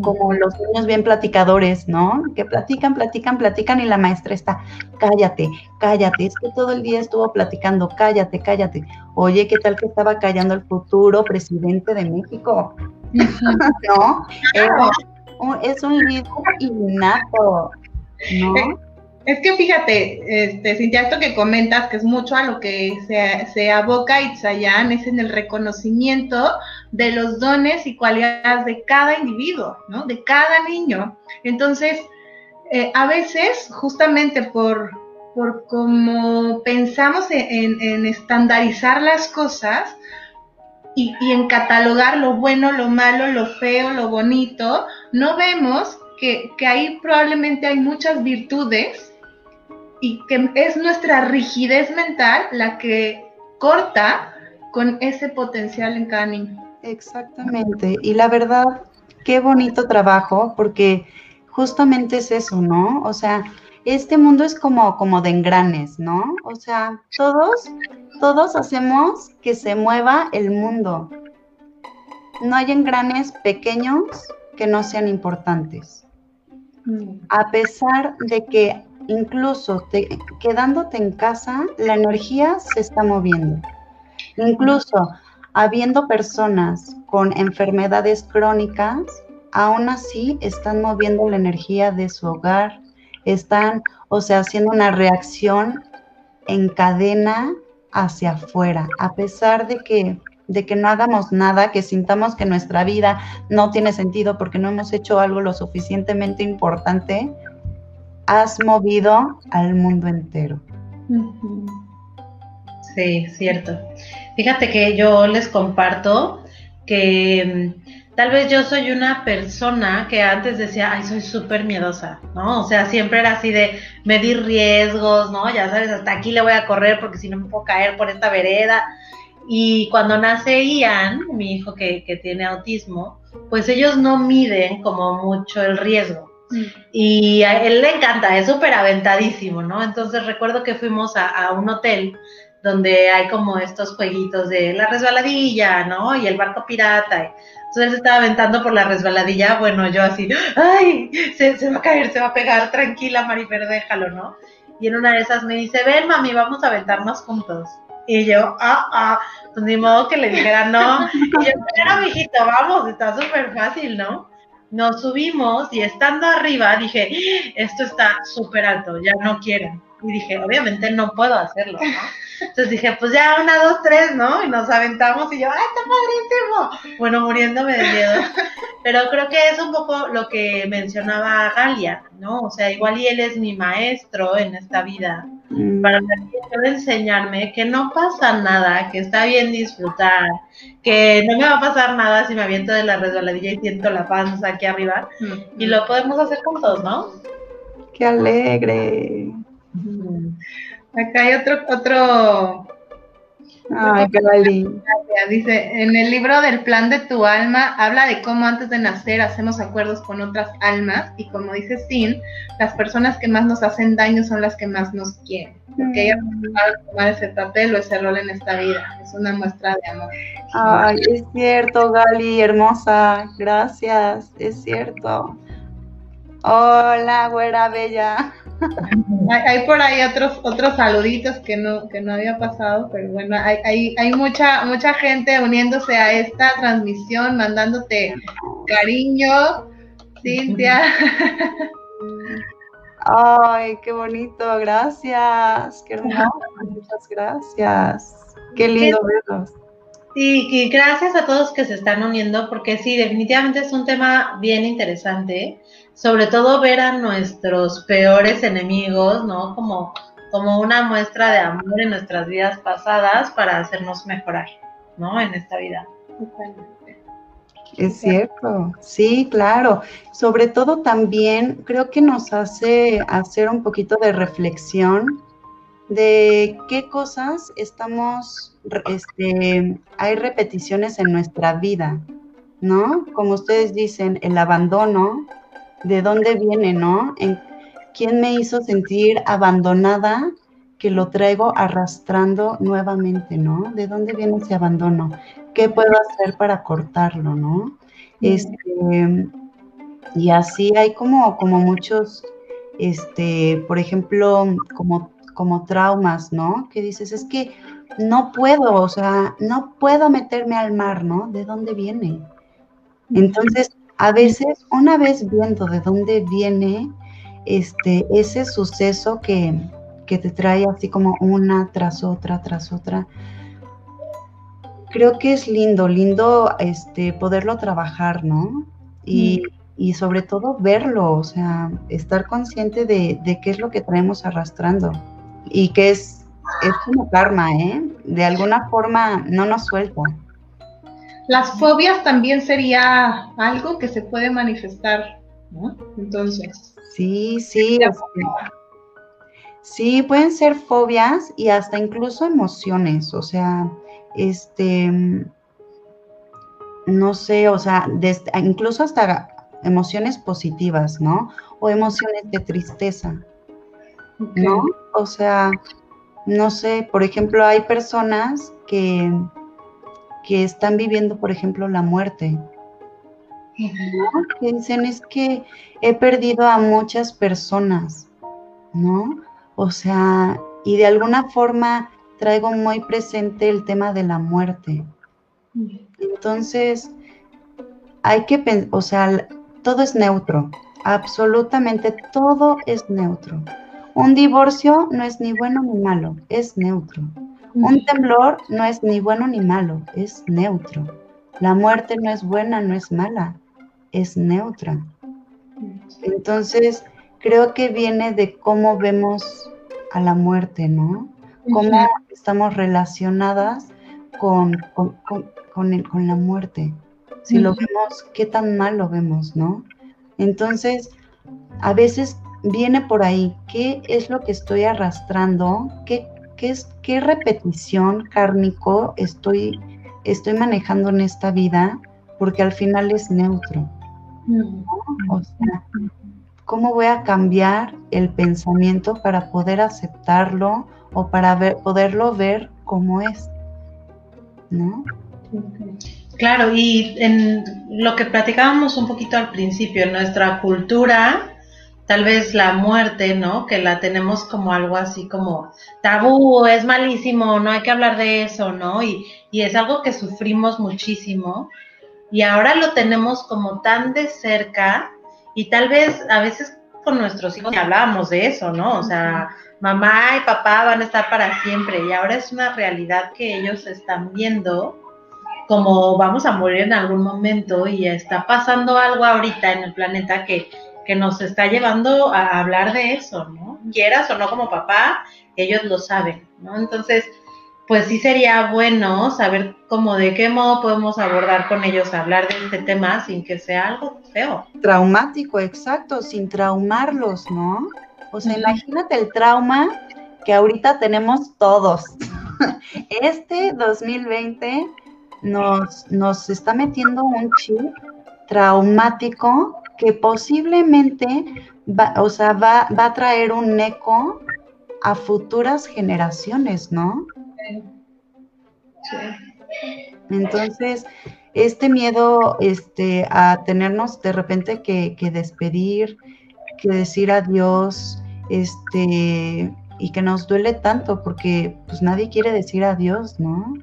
como los niños bien platicadores, ¿no? Que platican, platican, platican y la maestra está, cállate, cállate, es que todo el día estuvo platicando, cállate, cállate. Oye, ¿qué tal que estaba callando el futuro presidente de México? ¿No? Es un, líder innato, ¿no? Es que fíjate, este, Cintia, esto que comentas, que es mucho a lo que se, se aboca Itzayan, es en el reconocimiento de los dones y cualidades de cada individuo, ¿no? De cada niño. Entonces, eh, a veces, justamente por, por cómo pensamos en, estandarizar las cosas y, y en catalogar lo bueno, lo malo, lo feo, lo bonito, no vemos que, que ahí probablemente hay muchas virtudes y que es nuestra rigidez mental la que corta con ese potencial en cada niño. Exactamente. Y la verdad, qué bonito trabajo, porque justamente es eso, ¿no? O sea, este mundo es como, como de engranes, ¿no? O sea, todos, todos hacemos que se mueva el mundo. No hay engranes pequeños que no sean importantes. Mm. A pesar de que incluso quedándote en casa, la energía se está moviendo. Incluso habiendo personas con enfermedades crónicas, aún así están moviendo la energía de su hogar, están, o sea, haciendo una reacción en cadena hacia afuera, a pesar de que de que no hagamos nada, que sintamos que nuestra vida no tiene sentido porque no hemos hecho algo lo suficientemente importante, has movido al mundo entero. Sí, cierto. Fíjate que yo les comparto que mm, tal vez yo soy una persona que antes decía, ay, soy súper miedosa, ¿no? O sea, siempre era así de medir riesgos, ¿no? Ya sabes, hasta aquí le voy a correr porque si no me puedo caer por esta vereda. Y cuando nace Ian, mi hijo que, que tiene autismo, pues ellos no miden como mucho el riesgo. Y a él le encanta, es súper aventadísimo, ¿no? Entonces recuerdo que fuimos a, un hotel donde hay como estos jueguitos de la resbaladilla, ¿no? Y el barco pirata. Entonces él se estaba aventando por la resbaladilla, bueno, yo así, ¡ay! Se, se va a caer, se va a pegar, tranquila, Marifer, déjalo, ¿no? Y en una de esas me dice, ven, mami, vamos a aventarnos juntos. Y yo, ah, ah, pues ni modo que le dijera no. Y yo, pero, mijito, vamos, está súper fácil, ¿no? Nos subimos y estando arriba dije, esto está súper alto, ya no quiero. Y dije, obviamente no puedo hacerlo, ¿no? Entonces dije, pues ya, una, dos, tres, ¿no? Y nos aventamos y yo, ¡ay, está padrísimo! Bueno, muriéndome de miedo. Pero creo que es un poco lo que mencionaba Galia, ¿no? O sea, igual y él es mi maestro en esta vida, Mm. para enseñarme que no pasa nada, que está bien disfrutar, que no me va a pasar nada si me aviento de la resbaladilla y siento la panza aquí arriba. Y lo podemos hacer juntos, ¿no? Qué alegre. Acá hay otro, otro Ay, Gali. Dice, en el libro del plan de tu alma habla de cómo antes de nacer hacemos acuerdos con otras almas y como dice Sin, las personas que más nos hacen daño son las que más nos quieren. Porque ellas no saben tomar ese papel o ese rol en esta vida. Es una muestra de amor. Ay, es cierto, Gali, hermosa. Gracias, es cierto. Hola, güera bella. Hay, hay por ahí otros otros saluditos que no que no había pasado, pero bueno, hay, hay, hay mucha mucha gente uniéndose a esta transmisión, mandándote cariño, Cintia. Ay, qué bonito, gracias. Qué hermoso, muchas gracias. Qué lindo verlos. Sí, y gracias a todos que se están uniendo, porque sí, definitivamente es un tema bien interesante, sobre todo ver a nuestros peores enemigos, ¿no? Como, como una muestra de amor en nuestras vidas pasadas para hacernos mejorar, ¿no? En esta vida. Es cierto, sí, claro. Sobre todo también creo que nos hace hacer un poquito de reflexión de qué cosas estamos, este, hay repeticiones en nuestra vida, ¿no? Como ustedes dicen, el abandono, ¿de dónde viene, no? ¿En quién me hizo sentir abandonada que lo traigo arrastrando nuevamente, ¿no? ¿De dónde viene ese abandono? ¿Qué puedo hacer para cortarlo, no? Este, y así hay como, como muchos, este, por ejemplo, como, como traumas, ¿no? Que dices, es que no puedo, o sea, no puedo meterme al mar, ¿no? ¿De dónde viene? Entonces, a veces, una vez viendo de dónde viene este, ese suceso que, que te trae así como una tras otra, tras otra, creo que es lindo, lindo este, poderlo trabajar, ¿no? Y, y sobre todo verlo, o sea, estar consciente de, de, qué es lo que traemos arrastrando y que es, es como karma, ¿eh? De alguna forma no nos suelta. Las fobias también sería algo que se puede manifestar, ¿no? Entonces. Sí, sí. Sí, pueden ser fobias y hasta incluso emociones, o sea, este, no sé, o sea, desde, incluso hasta emociones positivas, ¿no? O emociones de tristeza, okay. ¿no? O sea, no sé, por ejemplo, hay personas que, que están viviendo, por ejemplo, la muerte. ¿no? Que dicen es que he perdido a muchas personas, ¿no? O sea, y de alguna forma traigo muy presente el tema de la muerte. Entonces, hay que pensar, o sea, todo es neutro, absolutamente todo es neutro. Un divorcio no es ni bueno ni malo, es neutro. Un temblor no es ni bueno ni malo, es neutro. La muerte no es buena, no es mala, es neutra. Entonces, creo que viene de cómo vemos a la muerte, ¿no? Cómo estamos relacionadas con, con, con, con, el, con la muerte. Si lo vemos, qué tan mal lo vemos, ¿no? Entonces, a veces viene por ahí, ¿qué es lo que estoy arrastrando? ¿Qué, qué, repetición kármico estoy, estoy manejando en esta vida? Porque al final es neutro. O sea, ¿cómo voy a cambiar el pensamiento para poder aceptarlo o para poderlo ver como es? ¿No? Claro, y en lo que platicábamos un poquito al principio, nuestra cultura, tal vez la muerte, ¿no? Que la tenemos como algo así como tabú, es malísimo, no hay que hablar de eso, ¿no? Y, y es algo que sufrimos muchísimo. Y ahora lo tenemos como tan de cerca y tal vez a veces con nuestros hijos hablábamos de eso, ¿no? O sea, mamá y papá van a estar para siempre y ahora es una realidad que ellos están viendo como vamos a morir en algún momento y está pasando algo ahorita en el planeta que, que nos está llevando a hablar de eso, ¿no? Quieras o no como papá, ellos lo saben, ¿no? Entonces, pues sí sería bueno saber cómo de qué modo podemos abordar con ellos hablar de este tema sin que sea algo feo. Traumático, exacto, sin traumarlos, ¿no? O sea, imagínate el trauma que ahorita tenemos todos. Este 2020 nos, nos está metiendo un chip traumático que posiblemente va, o sea, va, va a traer un eco a futuras generaciones, ¿no? Entonces, este miedo este, a tenernos de repente que, que, despedir, que decir adiós, este, y que nos duele tanto, porque pues nadie quiere decir adiós, ¿no?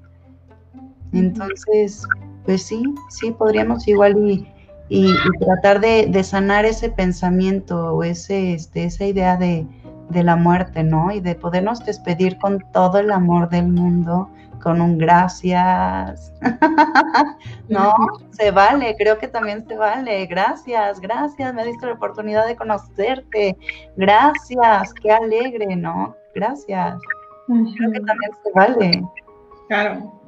Entonces, pues sí, sí, podríamos igual y, y, y tratar de, de, sanar ese pensamiento o ese, este, esa idea de, de la muerte, ¿no? Y de podernos despedir con todo el amor del mundo, con un gracias. no, se vale, creo que también se vale. Gracias, gracias, me diste la oportunidad de conocerte. Gracias, qué alegre, ¿no? Gracias. Creo que también se vale. Claro.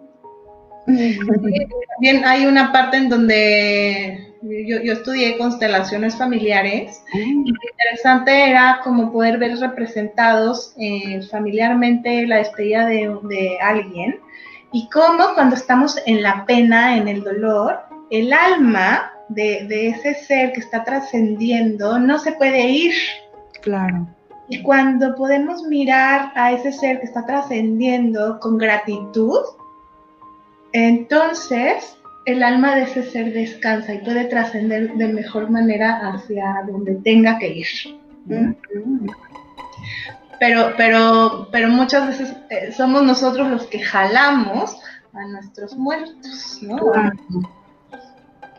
También hay una parte en donde yo, yo estudié constelaciones familiares y lo interesante era como poder ver representados eh, familiarmente la despedida de, de alguien y cómo cuando estamos en la pena, en el dolor, el alma de, de ese ser que está trascendiendo no se puede ir. Claro. Y cuando podemos mirar a ese ser que está trascendiendo con gratitud, entonces el alma de ese ser descansa y puede trascender de mejor manera hacia donde tenga que ir. ¿Mm? Pero, pero, pero muchas veces eh, somos nosotros los que jalamos a nuestros muertos, ¿no?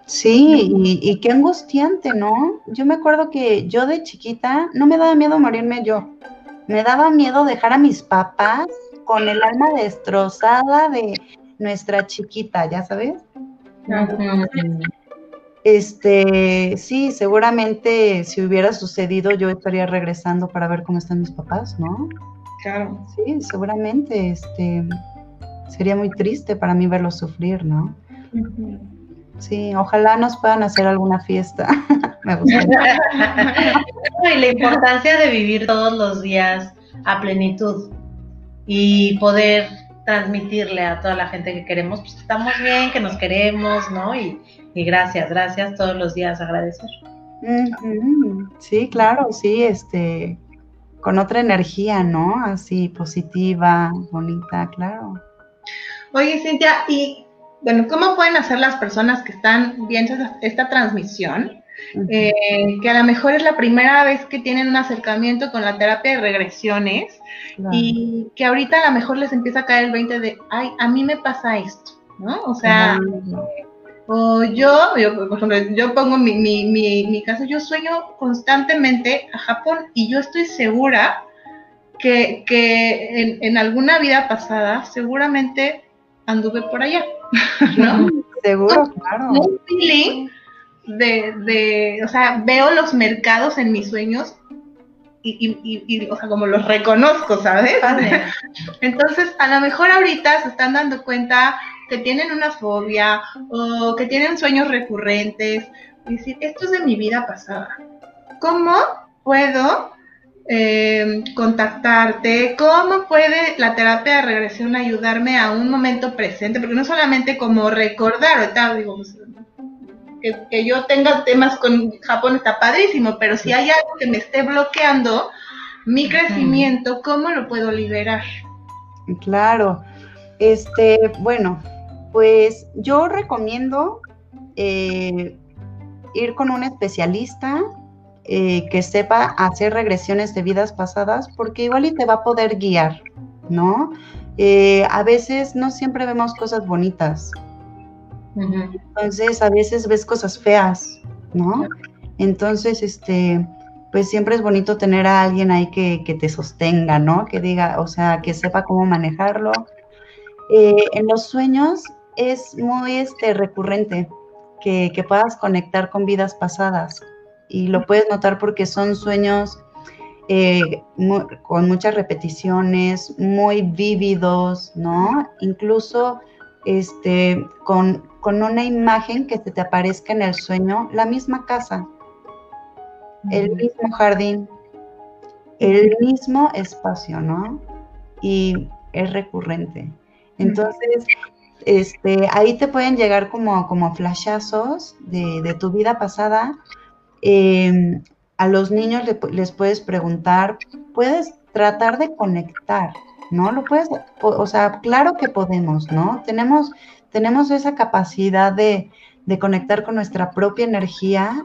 Sí, y, y, qué angustiante, ¿no? Yo me acuerdo que yo de chiquita no me daba miedo morirme yo. Me daba miedo dejar a mis papás con el alma destrozada de nuestra chiquita, ¿ya sabes? Este, sí, seguramente si hubiera sucedido yo estaría regresando para ver cómo están mis papás, ¿no? Claro. Sí, seguramente, este, sería muy triste para mí verlos sufrir, ¿no? Uh -huh. Sí, ojalá nos puedan hacer alguna fiesta. Me gustaría. y la importancia de vivir todos los días a plenitud y poder transmitirle a toda la gente que queremos, pues estamos bien, que nos queremos, ¿no? Y, y gracias, gracias todos los días, agradecer. Sí, claro, sí, este, con otra energía, ¿no? Así positiva, bonita, claro. Oye, Cintia, y bueno, ¿cómo pueden hacer las personas que están viendo esta transmisión? Uh -huh. eh, que a lo mejor es la primera vez que tienen un acercamiento con la terapia de regresiones claro. y que ahorita a lo mejor les empieza a caer el 20 de, ay, a mí me pasa esto, ¿no? O sea, o yo, yo, por ejemplo, yo pongo mi, mi, mi, mi caso, yo sueño constantemente a Japón y yo estoy segura que, que en, en alguna vida pasada seguramente anduve por allá, ¿no? Seguro, claro. Un feeling de, de, o sea, veo los mercados en mis sueños y, y, y, o sea, como los reconozco, ¿sabes? Vale. Entonces, a lo mejor ahorita se están dando cuenta que tienen una fobia o que tienen sueños recurrentes y decir, esto es de mi vida pasada. ¿Cómo puedo eh, contactarte? ¿Cómo puede la terapia de regresión ayudarme a un momento presente? Porque no solamente como recordar, ahorita digo, pues, que, que yo tenga temas con Japón está padrísimo, pero si hay algo que me esté bloqueando mi crecimiento, ¿cómo lo puedo liberar? Claro. Este, bueno, pues yo recomiendo eh, ir con un especialista eh, que sepa hacer regresiones de vidas pasadas, porque igual y te va a poder guiar, ¿no? Eh, a veces no siempre vemos cosas bonitas. Entonces, a veces ves cosas feas, ¿no? Entonces, este, pues siempre es bonito tener a alguien ahí que, que te sostenga, ¿no? Que diga, o sea, que sepa cómo manejarlo. Eh, en los sueños es muy este, recurrente que, que puedas conectar con vidas pasadas y lo puedes notar porque son sueños eh, con muchas repeticiones, muy vívidos, ¿no? Incluso este, con, con, una imagen que se te aparezca en el sueño, la misma casa, el mismo jardín, el mismo espacio, ¿no? Y es recurrente. Entonces, este, ahí te pueden llegar como, como flashazos de, de tu vida pasada. Eh, a los niños les puedes preguntar, puedes tratar de conectar, ¿no? Lo puedes, o, sea, claro que podemos, ¿no? Tenemos, tenemos esa capacidad de, de conectar con nuestra propia energía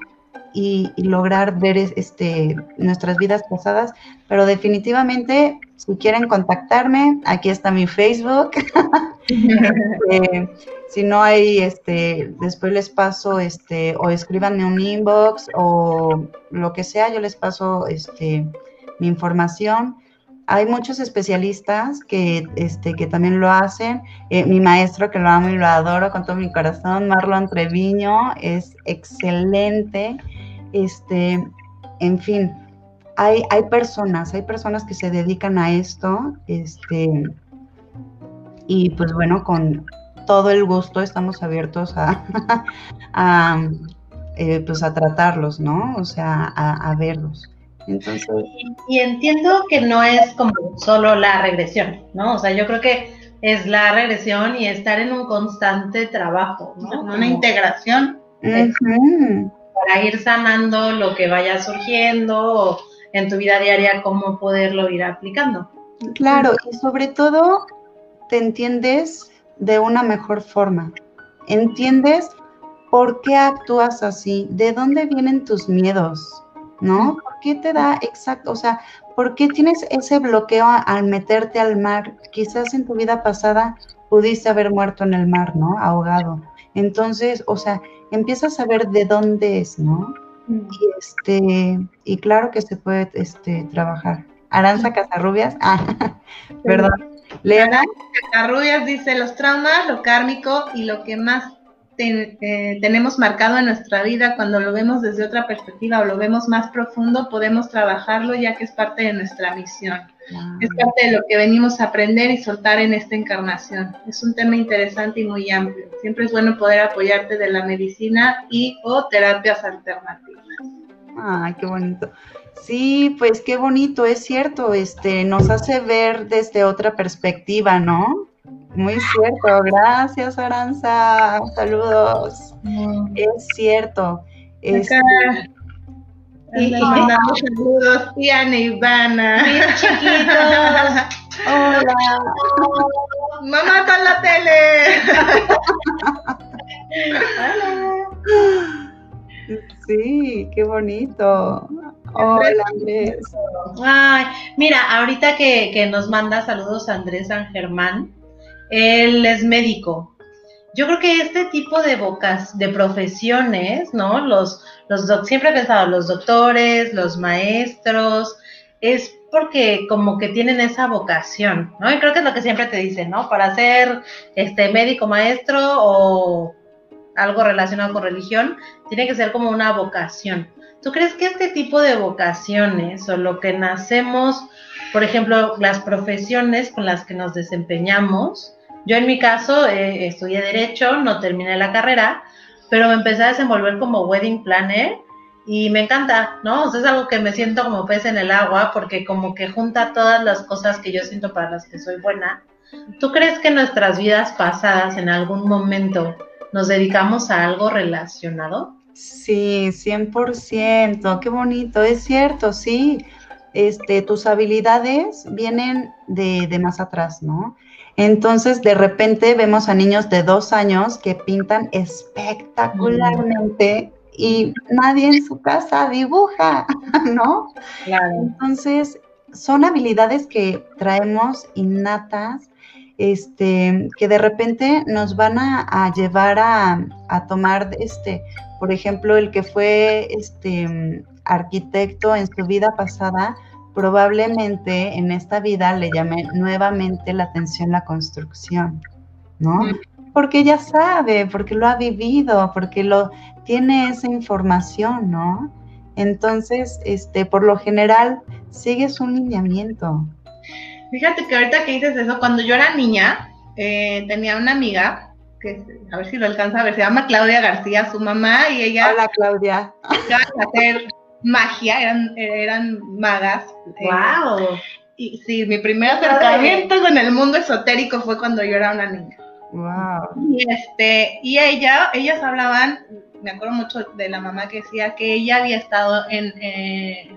y, lograr ver este, nuestras vidas pasadas, pero definitivamente, si quieren contactarme, aquí está mi Facebook. eh, si no hay, este, después les paso, este, o escríbanme un inbox o lo que sea, yo les paso, este, mi información. Hay muchos especialistas que, este, que también lo hacen. Eh, mi maestro, que lo amo y lo adoro con todo mi corazón, Marlon Treviño, es excelente. Este, en fin, hay, hay personas, hay personas que se dedican a esto, este, y pues bueno, con, todo el gusto estamos abiertos a, eh, pues a tratarlos, ¿no? O sea, a, verlos. Entonces... Y, entiendo que no es como solo la regresión, ¿no? O sea, yo creo que es la regresión y estar en un constante trabajo, ¿no? Una integración. Para ir sanando lo que vaya surgiendo en tu vida diaria, cómo poderlo ir aplicando. Claro, y sobre todo te entiendes de una mejor forma. ¿Entiendes por qué actúas así? ¿De dónde vienen tus miedos? ¿No? ¿Por qué te da exacto? O sea, ¿por qué tienes ese bloqueo al meterte al mar? Quizás en tu vida pasada pudiste haber muerto en el mar, ¿no? Ahogado. Entonces, o sea, empiezas a ver de dónde es, ¿no? Mm. Y este, y claro que se puede este, trabajar. Aranza Casarrubias, ah, perdón. Leana Carrubias dice, los traumas, lo kármico y lo que más eh, tenemos marcado en nuestra vida, cuando lo vemos desde otra perspectiva o lo vemos más profundo, podemos trabajarlo ya que es parte de nuestra misión. Es parte de lo que venimos a aprender y soltar en esta encarnación. Es un tema interesante y muy amplio. Siempre es bueno poder apoyarte de la medicina y o terapias alternativas. Ay, qué bonito. Sí, pues qué bonito, es cierto, este, nos hace ver desde otra perspectiva, ¿no? Muy cierto, gracias Aranza, saludos. Mm. Es cierto. Este, y, mandamos saludos, Tiana y Ivana. chiquitos. Hola. Mamá está en la tele. Hola. Sí, qué bonito. Hola Andrés. Ay, mira, ahorita que, nos manda saludos Andrés San Germán, él es médico. Yo creo que este tipo de bocas, de profesiones, ¿no? Los, los siempre he pensado, los doctores, los maestros, es porque como que tienen esa vocación, ¿no? Y creo que es lo que siempre te dicen, ¿no? Para ser este médico maestro o algo relacionado con religión, tiene que ser como una vocación. ¿Tú crees que este tipo de vocaciones o lo que nacemos, por ejemplo, las profesiones con las que nos desempeñamos, yo en mi caso eh, estudié derecho, no terminé la carrera, pero me empecé a desenvolver como wedding planner y me encanta, ¿no? O sea, es algo que me siento como pez en el agua porque como que junta todas las cosas que yo siento para las que soy buena. ¿Tú crees que nuestras vidas pasadas en algún momento nos dedicamos a algo relacionado. Sí, 100%, qué bonito, es cierto, sí. Este, tus habilidades vienen de, de más atrás, ¿no? Entonces, de repente vemos a niños de dos años que pintan espectacularmente y nadie en su casa dibuja, ¿no? Claro. Entonces, son habilidades que traemos innatas, este, que de repente nos van a, a llevar a, a, tomar, este, por ejemplo, el que fue este arquitecto en su vida pasada, probablemente en esta vida le llame nuevamente la atención la construcción, ¿no? Porque ya sabe, porque lo ha vivido, porque lo tiene esa información, ¿no? Entonces, este, por lo general, sigues un lineamiento. Fíjate que ahorita que dices eso, cuando yo era niña, eh, tenía una amiga, que a ver si lo alcanza a ver, se llama Claudia García, su mamá, y ella... Hola, Claudia. Iba a hacer magia, eran, eran magas. ¡Wow! Eh, y sí, mi primer acercamiento con el mundo esotérico fue cuando yo era una niña. Wow. Y este, y ella, ellas hablaban, me acuerdo mucho de la mamá que decía que ella había estado en eh,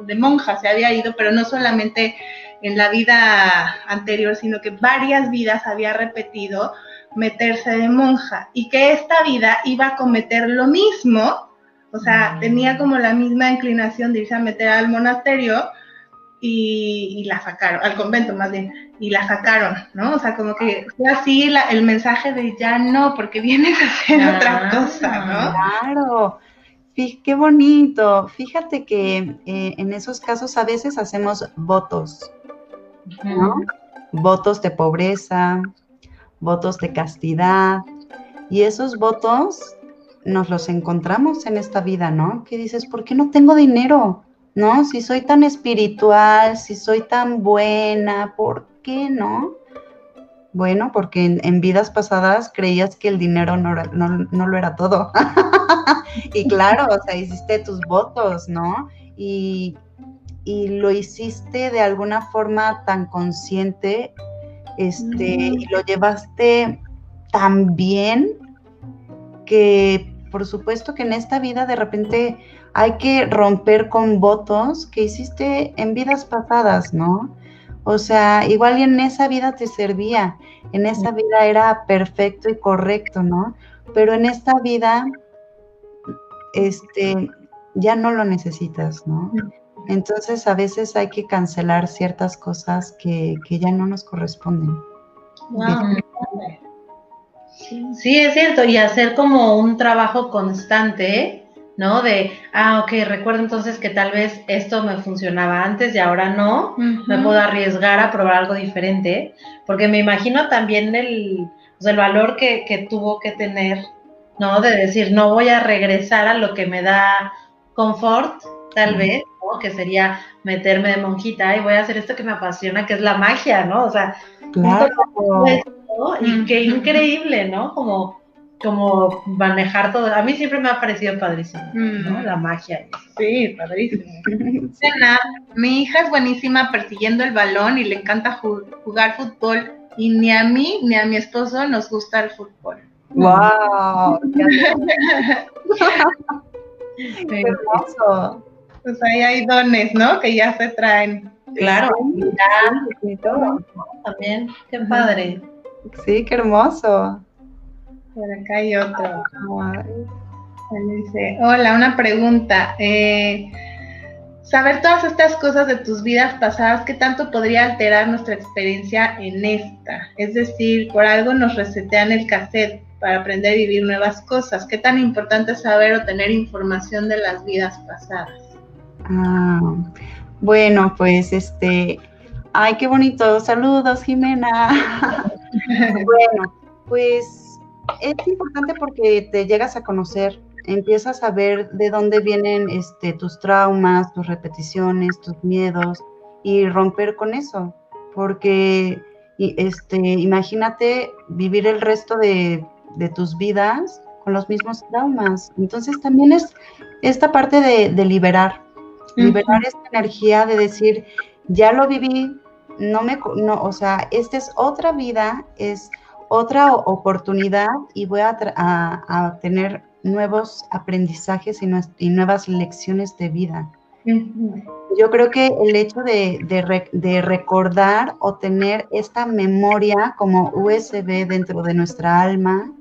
de monja, se había ido, pero no solamente en la vida anterior, sino que varias vidas había repetido meterse de monja y que esta vida iba a cometer lo mismo, o sea, mm. tenía como la misma inclinación de irse a meter al monasterio y, y, la sacaron, al convento más bien, y la sacaron, ¿no? O sea, como que fue así la, el mensaje de ya no, porque vienes a hacer ah, otra cosa, ¿no? Claro. Qué bonito. Fíjate que eh, en esos casos a veces hacemos votos, ¿no? Votos de pobreza, votos de castidad. Y esos votos nos los encontramos en esta vida, ¿no? Que dices, ¿por qué no tengo dinero? ¿No? Si soy tan espiritual, si soy tan buena, ¿por qué no? Bueno, porque en, en vidas pasadas creías que el dinero no, no, no lo era todo. y claro, o sea, hiciste tus votos, ¿no? Y, y, lo hiciste de alguna forma tan consciente, este, mm. y lo llevaste tan bien que por supuesto que en esta vida de repente hay que romper con votos que hiciste en vidas pasadas, ¿no? O sea, igual en esa vida te servía, en esa vida era perfecto y correcto, ¿no? Pero en esta vida, este, ya no lo necesitas, ¿no? Entonces a veces hay que cancelar ciertas cosas que, que ya no nos corresponden. Wow. Sí, es cierto, y hacer como un trabajo constante, ¿no? De, ah, ok, recuerdo entonces que tal vez esto me funcionaba antes y ahora no, uh -huh. me puedo arriesgar a probar algo diferente, porque me imagino también el, o sea, el valor que, que, tuvo que tener, ¿no? De decir, no voy a regresar a lo que me da confort, tal uh -huh. vez, ¿no? Que sería meterme de monjita y voy a hacer esto que me apasiona, que es la magia, ¿no? O sea, claro. Esto, y qué increíble, ¿no? Como como manejar todo. A mí siempre me ha parecido padrísimo, ¿no? La magia. Sí, padrísimo. Cena, mi hija es buenísima persiguiendo el balón y le encanta jugar fútbol y ni a mí ni a mi esposo nos gusta el fútbol. ¡Wow! ¡Qué hermoso! Pues ahí hay dones, ¿no? Que ya se traen. Claro, ya, y todo. También, qué padre. Sí, qué hermoso. Por acá hay otro. Dice, hola, una pregunta. Eh, saber todas estas cosas de tus vidas pasadas, ¿qué tanto podría alterar nuestra experiencia en esta? Es decir, por algo nos resetean el cassette para aprender a vivir nuevas cosas. ¿Qué tan importante es saber o tener información de las vidas pasadas? Ah, bueno, pues este, ay, qué bonito. Saludos, Jimena. bueno, pues es importante porque te llegas a conocer, empiezas a ver de dónde vienen este, tus traumas, tus repeticiones, tus miedos y romper con eso, porque este, imagínate vivir el resto de, de tus vidas con los mismos traumas. Entonces también es esta parte de, de liberar, liberar uh -huh. esta energía de decir, ya lo viví, no me, no, o sea, esta es otra vida, es otra oportunidad y voy a, tener nuevos aprendizajes y, nuevas lecciones de vida. Yo creo que el hecho de, de, recordar o tener esta memoria como USB dentro de nuestra alma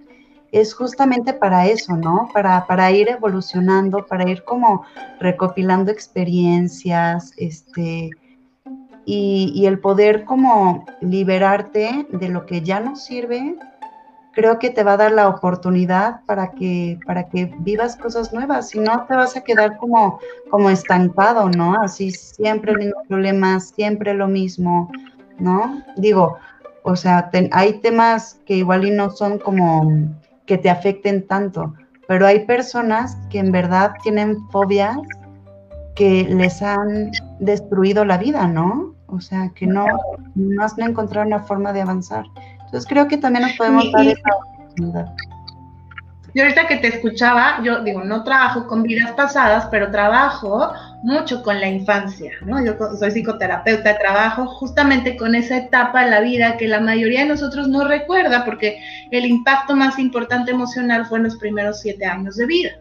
es justamente para eso, ¿no? Para, para ir evolucionando, para ir como recopilando experiencias, este, y, el poder como liberarte de lo que ya no sirve, creo que te va a dar la oportunidad para que, para que vivas cosas nuevas, si no te vas a quedar como, como estancado, ¿no? Así siempre el mismo problema, siempre lo mismo, ¿no? Digo, o sea, hay temas que igual y no son como que te afecten tanto, pero hay personas que en verdad tienen fobias que les han destruido la vida, ¿no? O sea, que no, más no encontrar una forma de avanzar. Entonces creo que también nos podemos dar esa oportunidad. Yo ahorita que te escuchaba, yo digo, no trabajo con vidas pasadas, pero trabajo mucho con la infancia, ¿no? Yo soy psicoterapeuta, trabajo justamente con esa etapa de la vida que la mayoría de nosotros no recuerda porque el impacto más importante emocional fue en los primeros siete años de vida.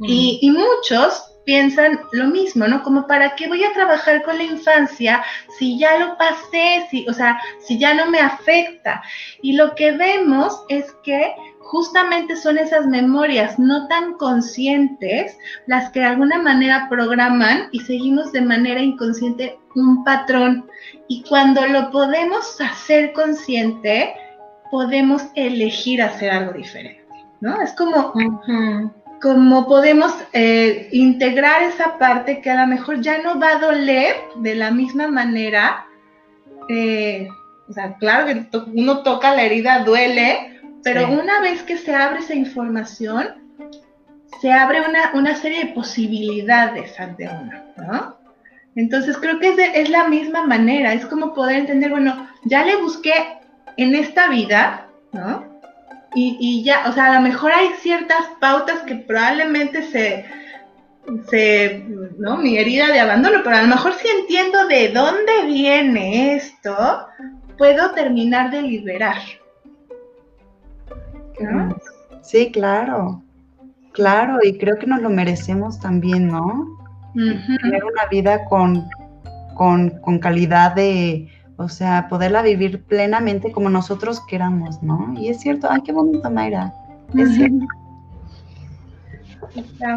Y, y, muchos piensan lo mismo, ¿no? Como para qué voy a trabajar con la infancia si ya lo pasé, si, o sea, si ya no me afecta. Y lo que vemos es que justamente son esas memorias no tan conscientes las que de alguna manera programan y seguimos de manera inconsciente un patrón. Y cuando lo podemos hacer consciente, podemos elegir hacer algo diferente, ¿no? Es como como podemos eh, integrar esa parte que a lo mejor ya no va a doler de la misma manera. Eh, o sea, claro que uno toca la herida, duele, pero una vez que se abre esa información, se abre una, serie de posibilidades ante uno, ¿no? Entonces creo que es, es la misma manera, es como poder entender, bueno, ya le busqué en esta vida, ¿no? Y, ya, o sea, a lo mejor hay ciertas pautas que probablemente se, se, ¿no? Mi herida de abandono, pero a lo mejor si entiendo de dónde viene esto, puedo terminar de liberar. Sí, claro, claro, y creo que nos lo merecemos también, ¿no? Tener una vida con, con, con calidad de, o sea, poderla vivir plenamente como nosotros queramos, ¿no? Y es cierto, ay, qué bonito, Mayra. Es cierto.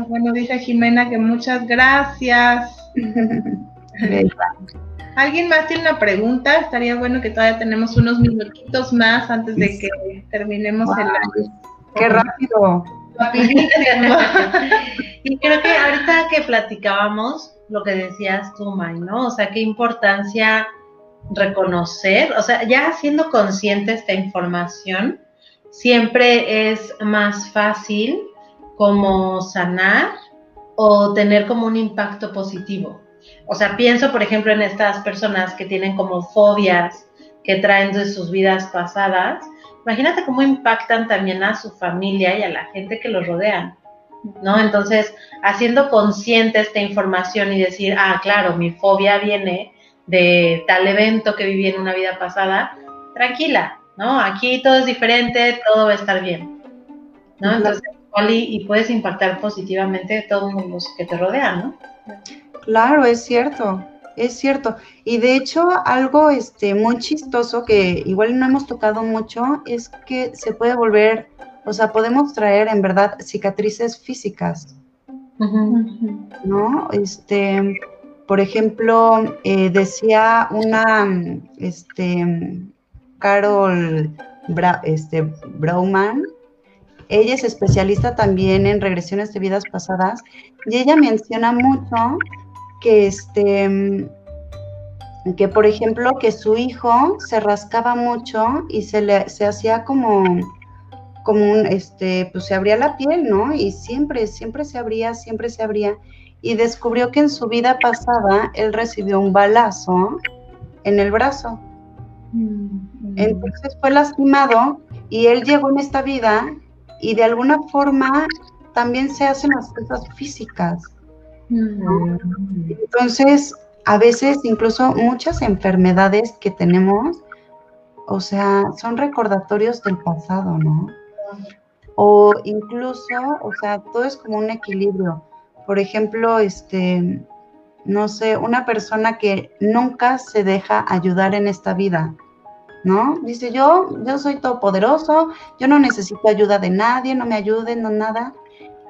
bueno, dice Jimena que muchas gracias. ¿Alguien más tiene una pregunta? Estaría bueno que todavía tenemos unos minutitos más antes de que terminemos el el... ¡Qué rápido! y creo que ahorita que platicábamos, lo que decías tú, May, ¿no? O sea, qué importancia reconocer, o sea, ya siendo consciente esta información, siempre es más fácil como sanar o tener como un impacto positivo. O sea, pienso, por ejemplo, en estas personas que tienen como fobias que traen de sus vidas pasadas. Imagínate cómo impactan también a su familia y a la gente que los rodean, ¿no? Entonces, haciendo consciente esta información y decir, ah, claro, mi fobia viene de tal evento que viví en una vida pasada, tranquila, ¿no? Aquí todo es diferente, todo va a estar bien, ¿no? Entonces, y, y puedes impactar positivamente a todos los que te rodean, ¿no? Claro, es cierto, es cierto. Y de hecho, algo este, muy chistoso que igual no hemos tocado mucho es que se puede volver, o sea, podemos traer en verdad cicatrices físicas. ¿No? Este, por ejemplo, eh, decía una, este, Carol este, Brauman, ella es especialista también en regresiones de vidas pasadas y ella menciona mucho que, este, que por ejemplo, que su hijo se rascaba mucho y se le se hacía como, como un, este, pues se abría la piel, ¿no? Y siempre, siempre se abría, siempre se abría y descubrió que en su vida pasada él recibió un balazo en el brazo. Mm. Entonces fue lastimado y él llegó en esta vida y de alguna forma también se hacen las cosas físicas. Mm. Entonces, a veces incluso muchas enfermedades que tenemos o sea, son recordatorios del pasado, ¿no? O incluso, o sea, todo es como un equilibrio. Por ejemplo, este, no sé, una persona que nunca se deja ayudar en esta vida, ¿no? Dice, yo, yo soy todopoderoso, yo no necesito ayuda de nadie, no me ayuden, no nada.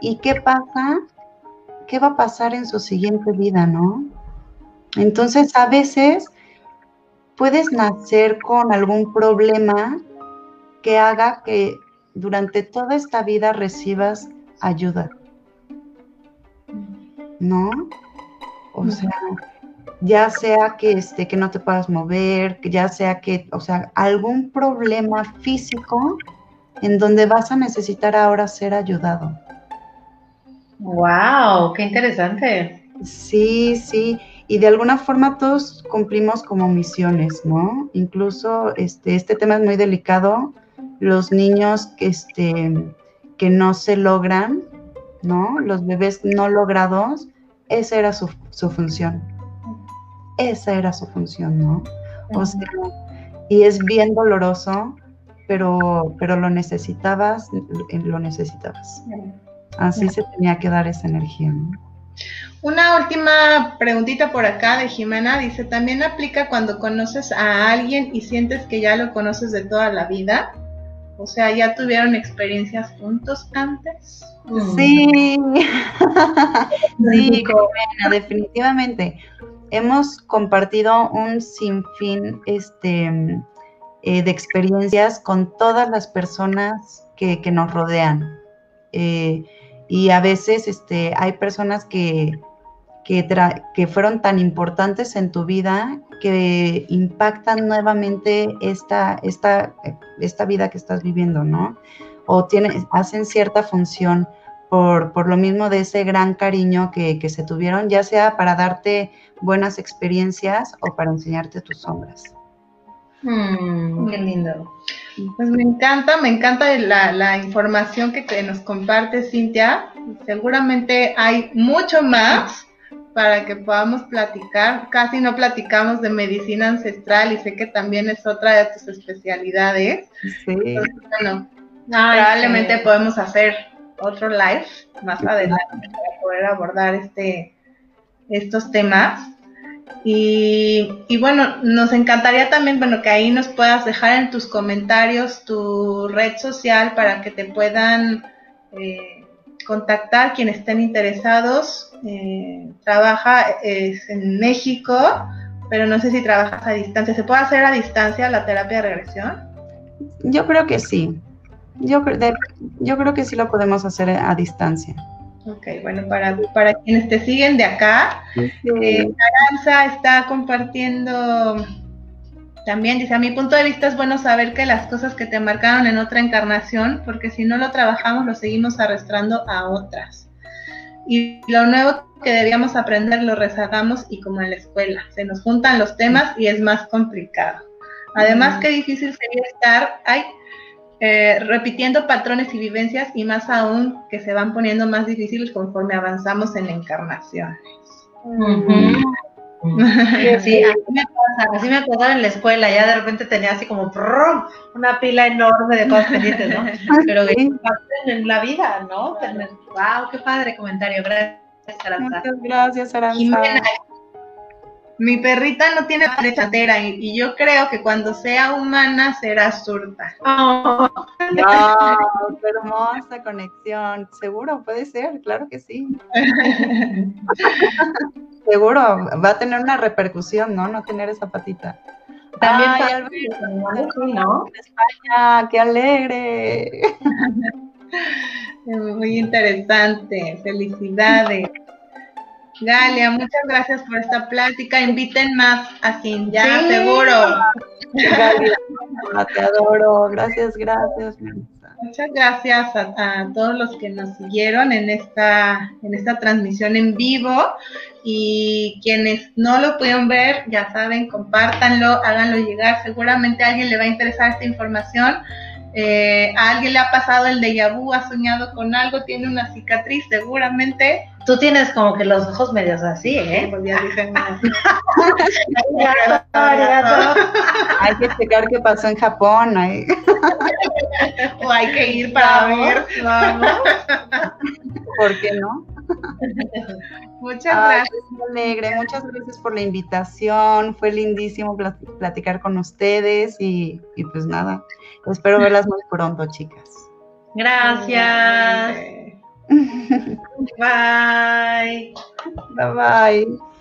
¿Y qué pasa? ¿Qué va a pasar en su siguiente vida, no? Entonces, a veces puedes nacer con algún problema que haga que durante toda esta vida recibas ayuda. ¿No? O sea, ya sea que este que no te puedas mover, ya sea que, o sea, algún problema físico en donde vas a necesitar ahora ser ayudado. Wow, qué interesante. Sí, sí y de alguna forma todos cumplimos como misiones, ¿no? Incluso este, este tema es muy delicado, los niños que, este, que no se logran, ¿no? Los bebés no logrados, esa era su, su función, esa era su función, ¿no? O sea, y es bien doloroso, pero, pero lo necesitabas, lo necesitabas. Así se tenía que dar esa energía, ¿no? Una última preguntita por acá de Jimena. Dice, ¿también aplica cuando conoces a alguien y sientes que ya lo conoces de toda la vida? O sea, ¿ya tuvieron experiencias juntos antes? Sí, sí, definitivamente. Hemos compartido un sinfín este, eh, de experiencias con todas las personas que, nos rodean. Eh, y a veces este, hay personas que, que, fueron tan importantes en tu vida que impactan nuevamente esta, esta, esta vida que estás viviendo, ¿no? O tienen, hacen cierta función por, por, lo mismo de ese gran cariño que, que, se tuvieron, ya sea para darte buenas experiencias o para enseñarte tus sombras. Mm, qué lindo. Pues me encanta, me encanta la, la información que, que, nos comparte Cintia. Seguramente hay mucho más para que podamos platicar. Casi no platicamos de medicina ancestral y sé que también es otra de tus especialidades. Sí. bueno, probablemente podemos hacer otro live más adelante para poder abordar este estos temas. Y, y, bueno, nos encantaría también, bueno, que ahí nos puedas dejar en tus comentarios tu red social para que te puedan eh, contactar quienes estén interesados. Eh, trabaja en México, pero no sé si trabajas a distancia. ¿Se puede hacer a distancia la terapia de regresión? Yo creo que sí. Yo, yo creo que sí lo podemos hacer a distancia. Ok, bueno, para, para quienes te siguen de acá, eh, Aranza está compartiendo también dice, a mi punto de vista es bueno saber que las cosas que te marcaron en otra encarnación, porque si no lo trabajamos, lo seguimos arrastrando a otras. Y lo nuevo que debíamos aprender lo rezagamos y como en la escuela, se nos juntan los temas y es más complicado. Además, qué difícil sería estar ay, eh, repitiendo patrones y vivencias y más aún que se van poniendo más difíciles conforme avanzamos en encarnaciones. Sí, así me pasa, así me pasaba en la escuela, ya de repente tenía así como una pila enorme de cosas pendientes, ¿no? Pero en la vida, ¿no? Wow, qué padre comentario, gracias Aranza. Muchas gracias Aranza. Mi perrita no tiene chatera y, y, yo creo que cuando sea humana será surta. Oh. qué hermosa conexión. Seguro, puede ser, claro que sí. Seguro, va a tener una repercusión, ¿no? No tener esa patita. También Ay, ¿no? España, qué alegre. Muy interesante, felicidades. Galia, muchas gracias por esta plática. Inviten más a ya seguro. Galia, te adoro. Gracias, gracias. Muchas gracias a, todos los que nos siguieron en esta, en esta transmisión en vivo y quienes no lo pudieron ver, ya saben, compártanlo, háganlo llegar, seguramente a alguien le va a interesar esta información. Eh, a alguien le ha pasado el déjà vu, ha soñado con algo, tiene una cicatriz, seguramente. Tú tienes como que los ojos medios así, ¿eh? Pues ya dije, arigato. Hay que checar qué pasó en Japón. ¿eh? o hay que ir para Vamos, ver. vamos. ¿Por qué no? Muchas Ay, gracias. alegre. Muchas gracias por la invitación. Fue lindísimo plat- platicar con ustedes y, y pues nada, espero verlas muy pronto, chicas. Gracias. Bye. Bye bye.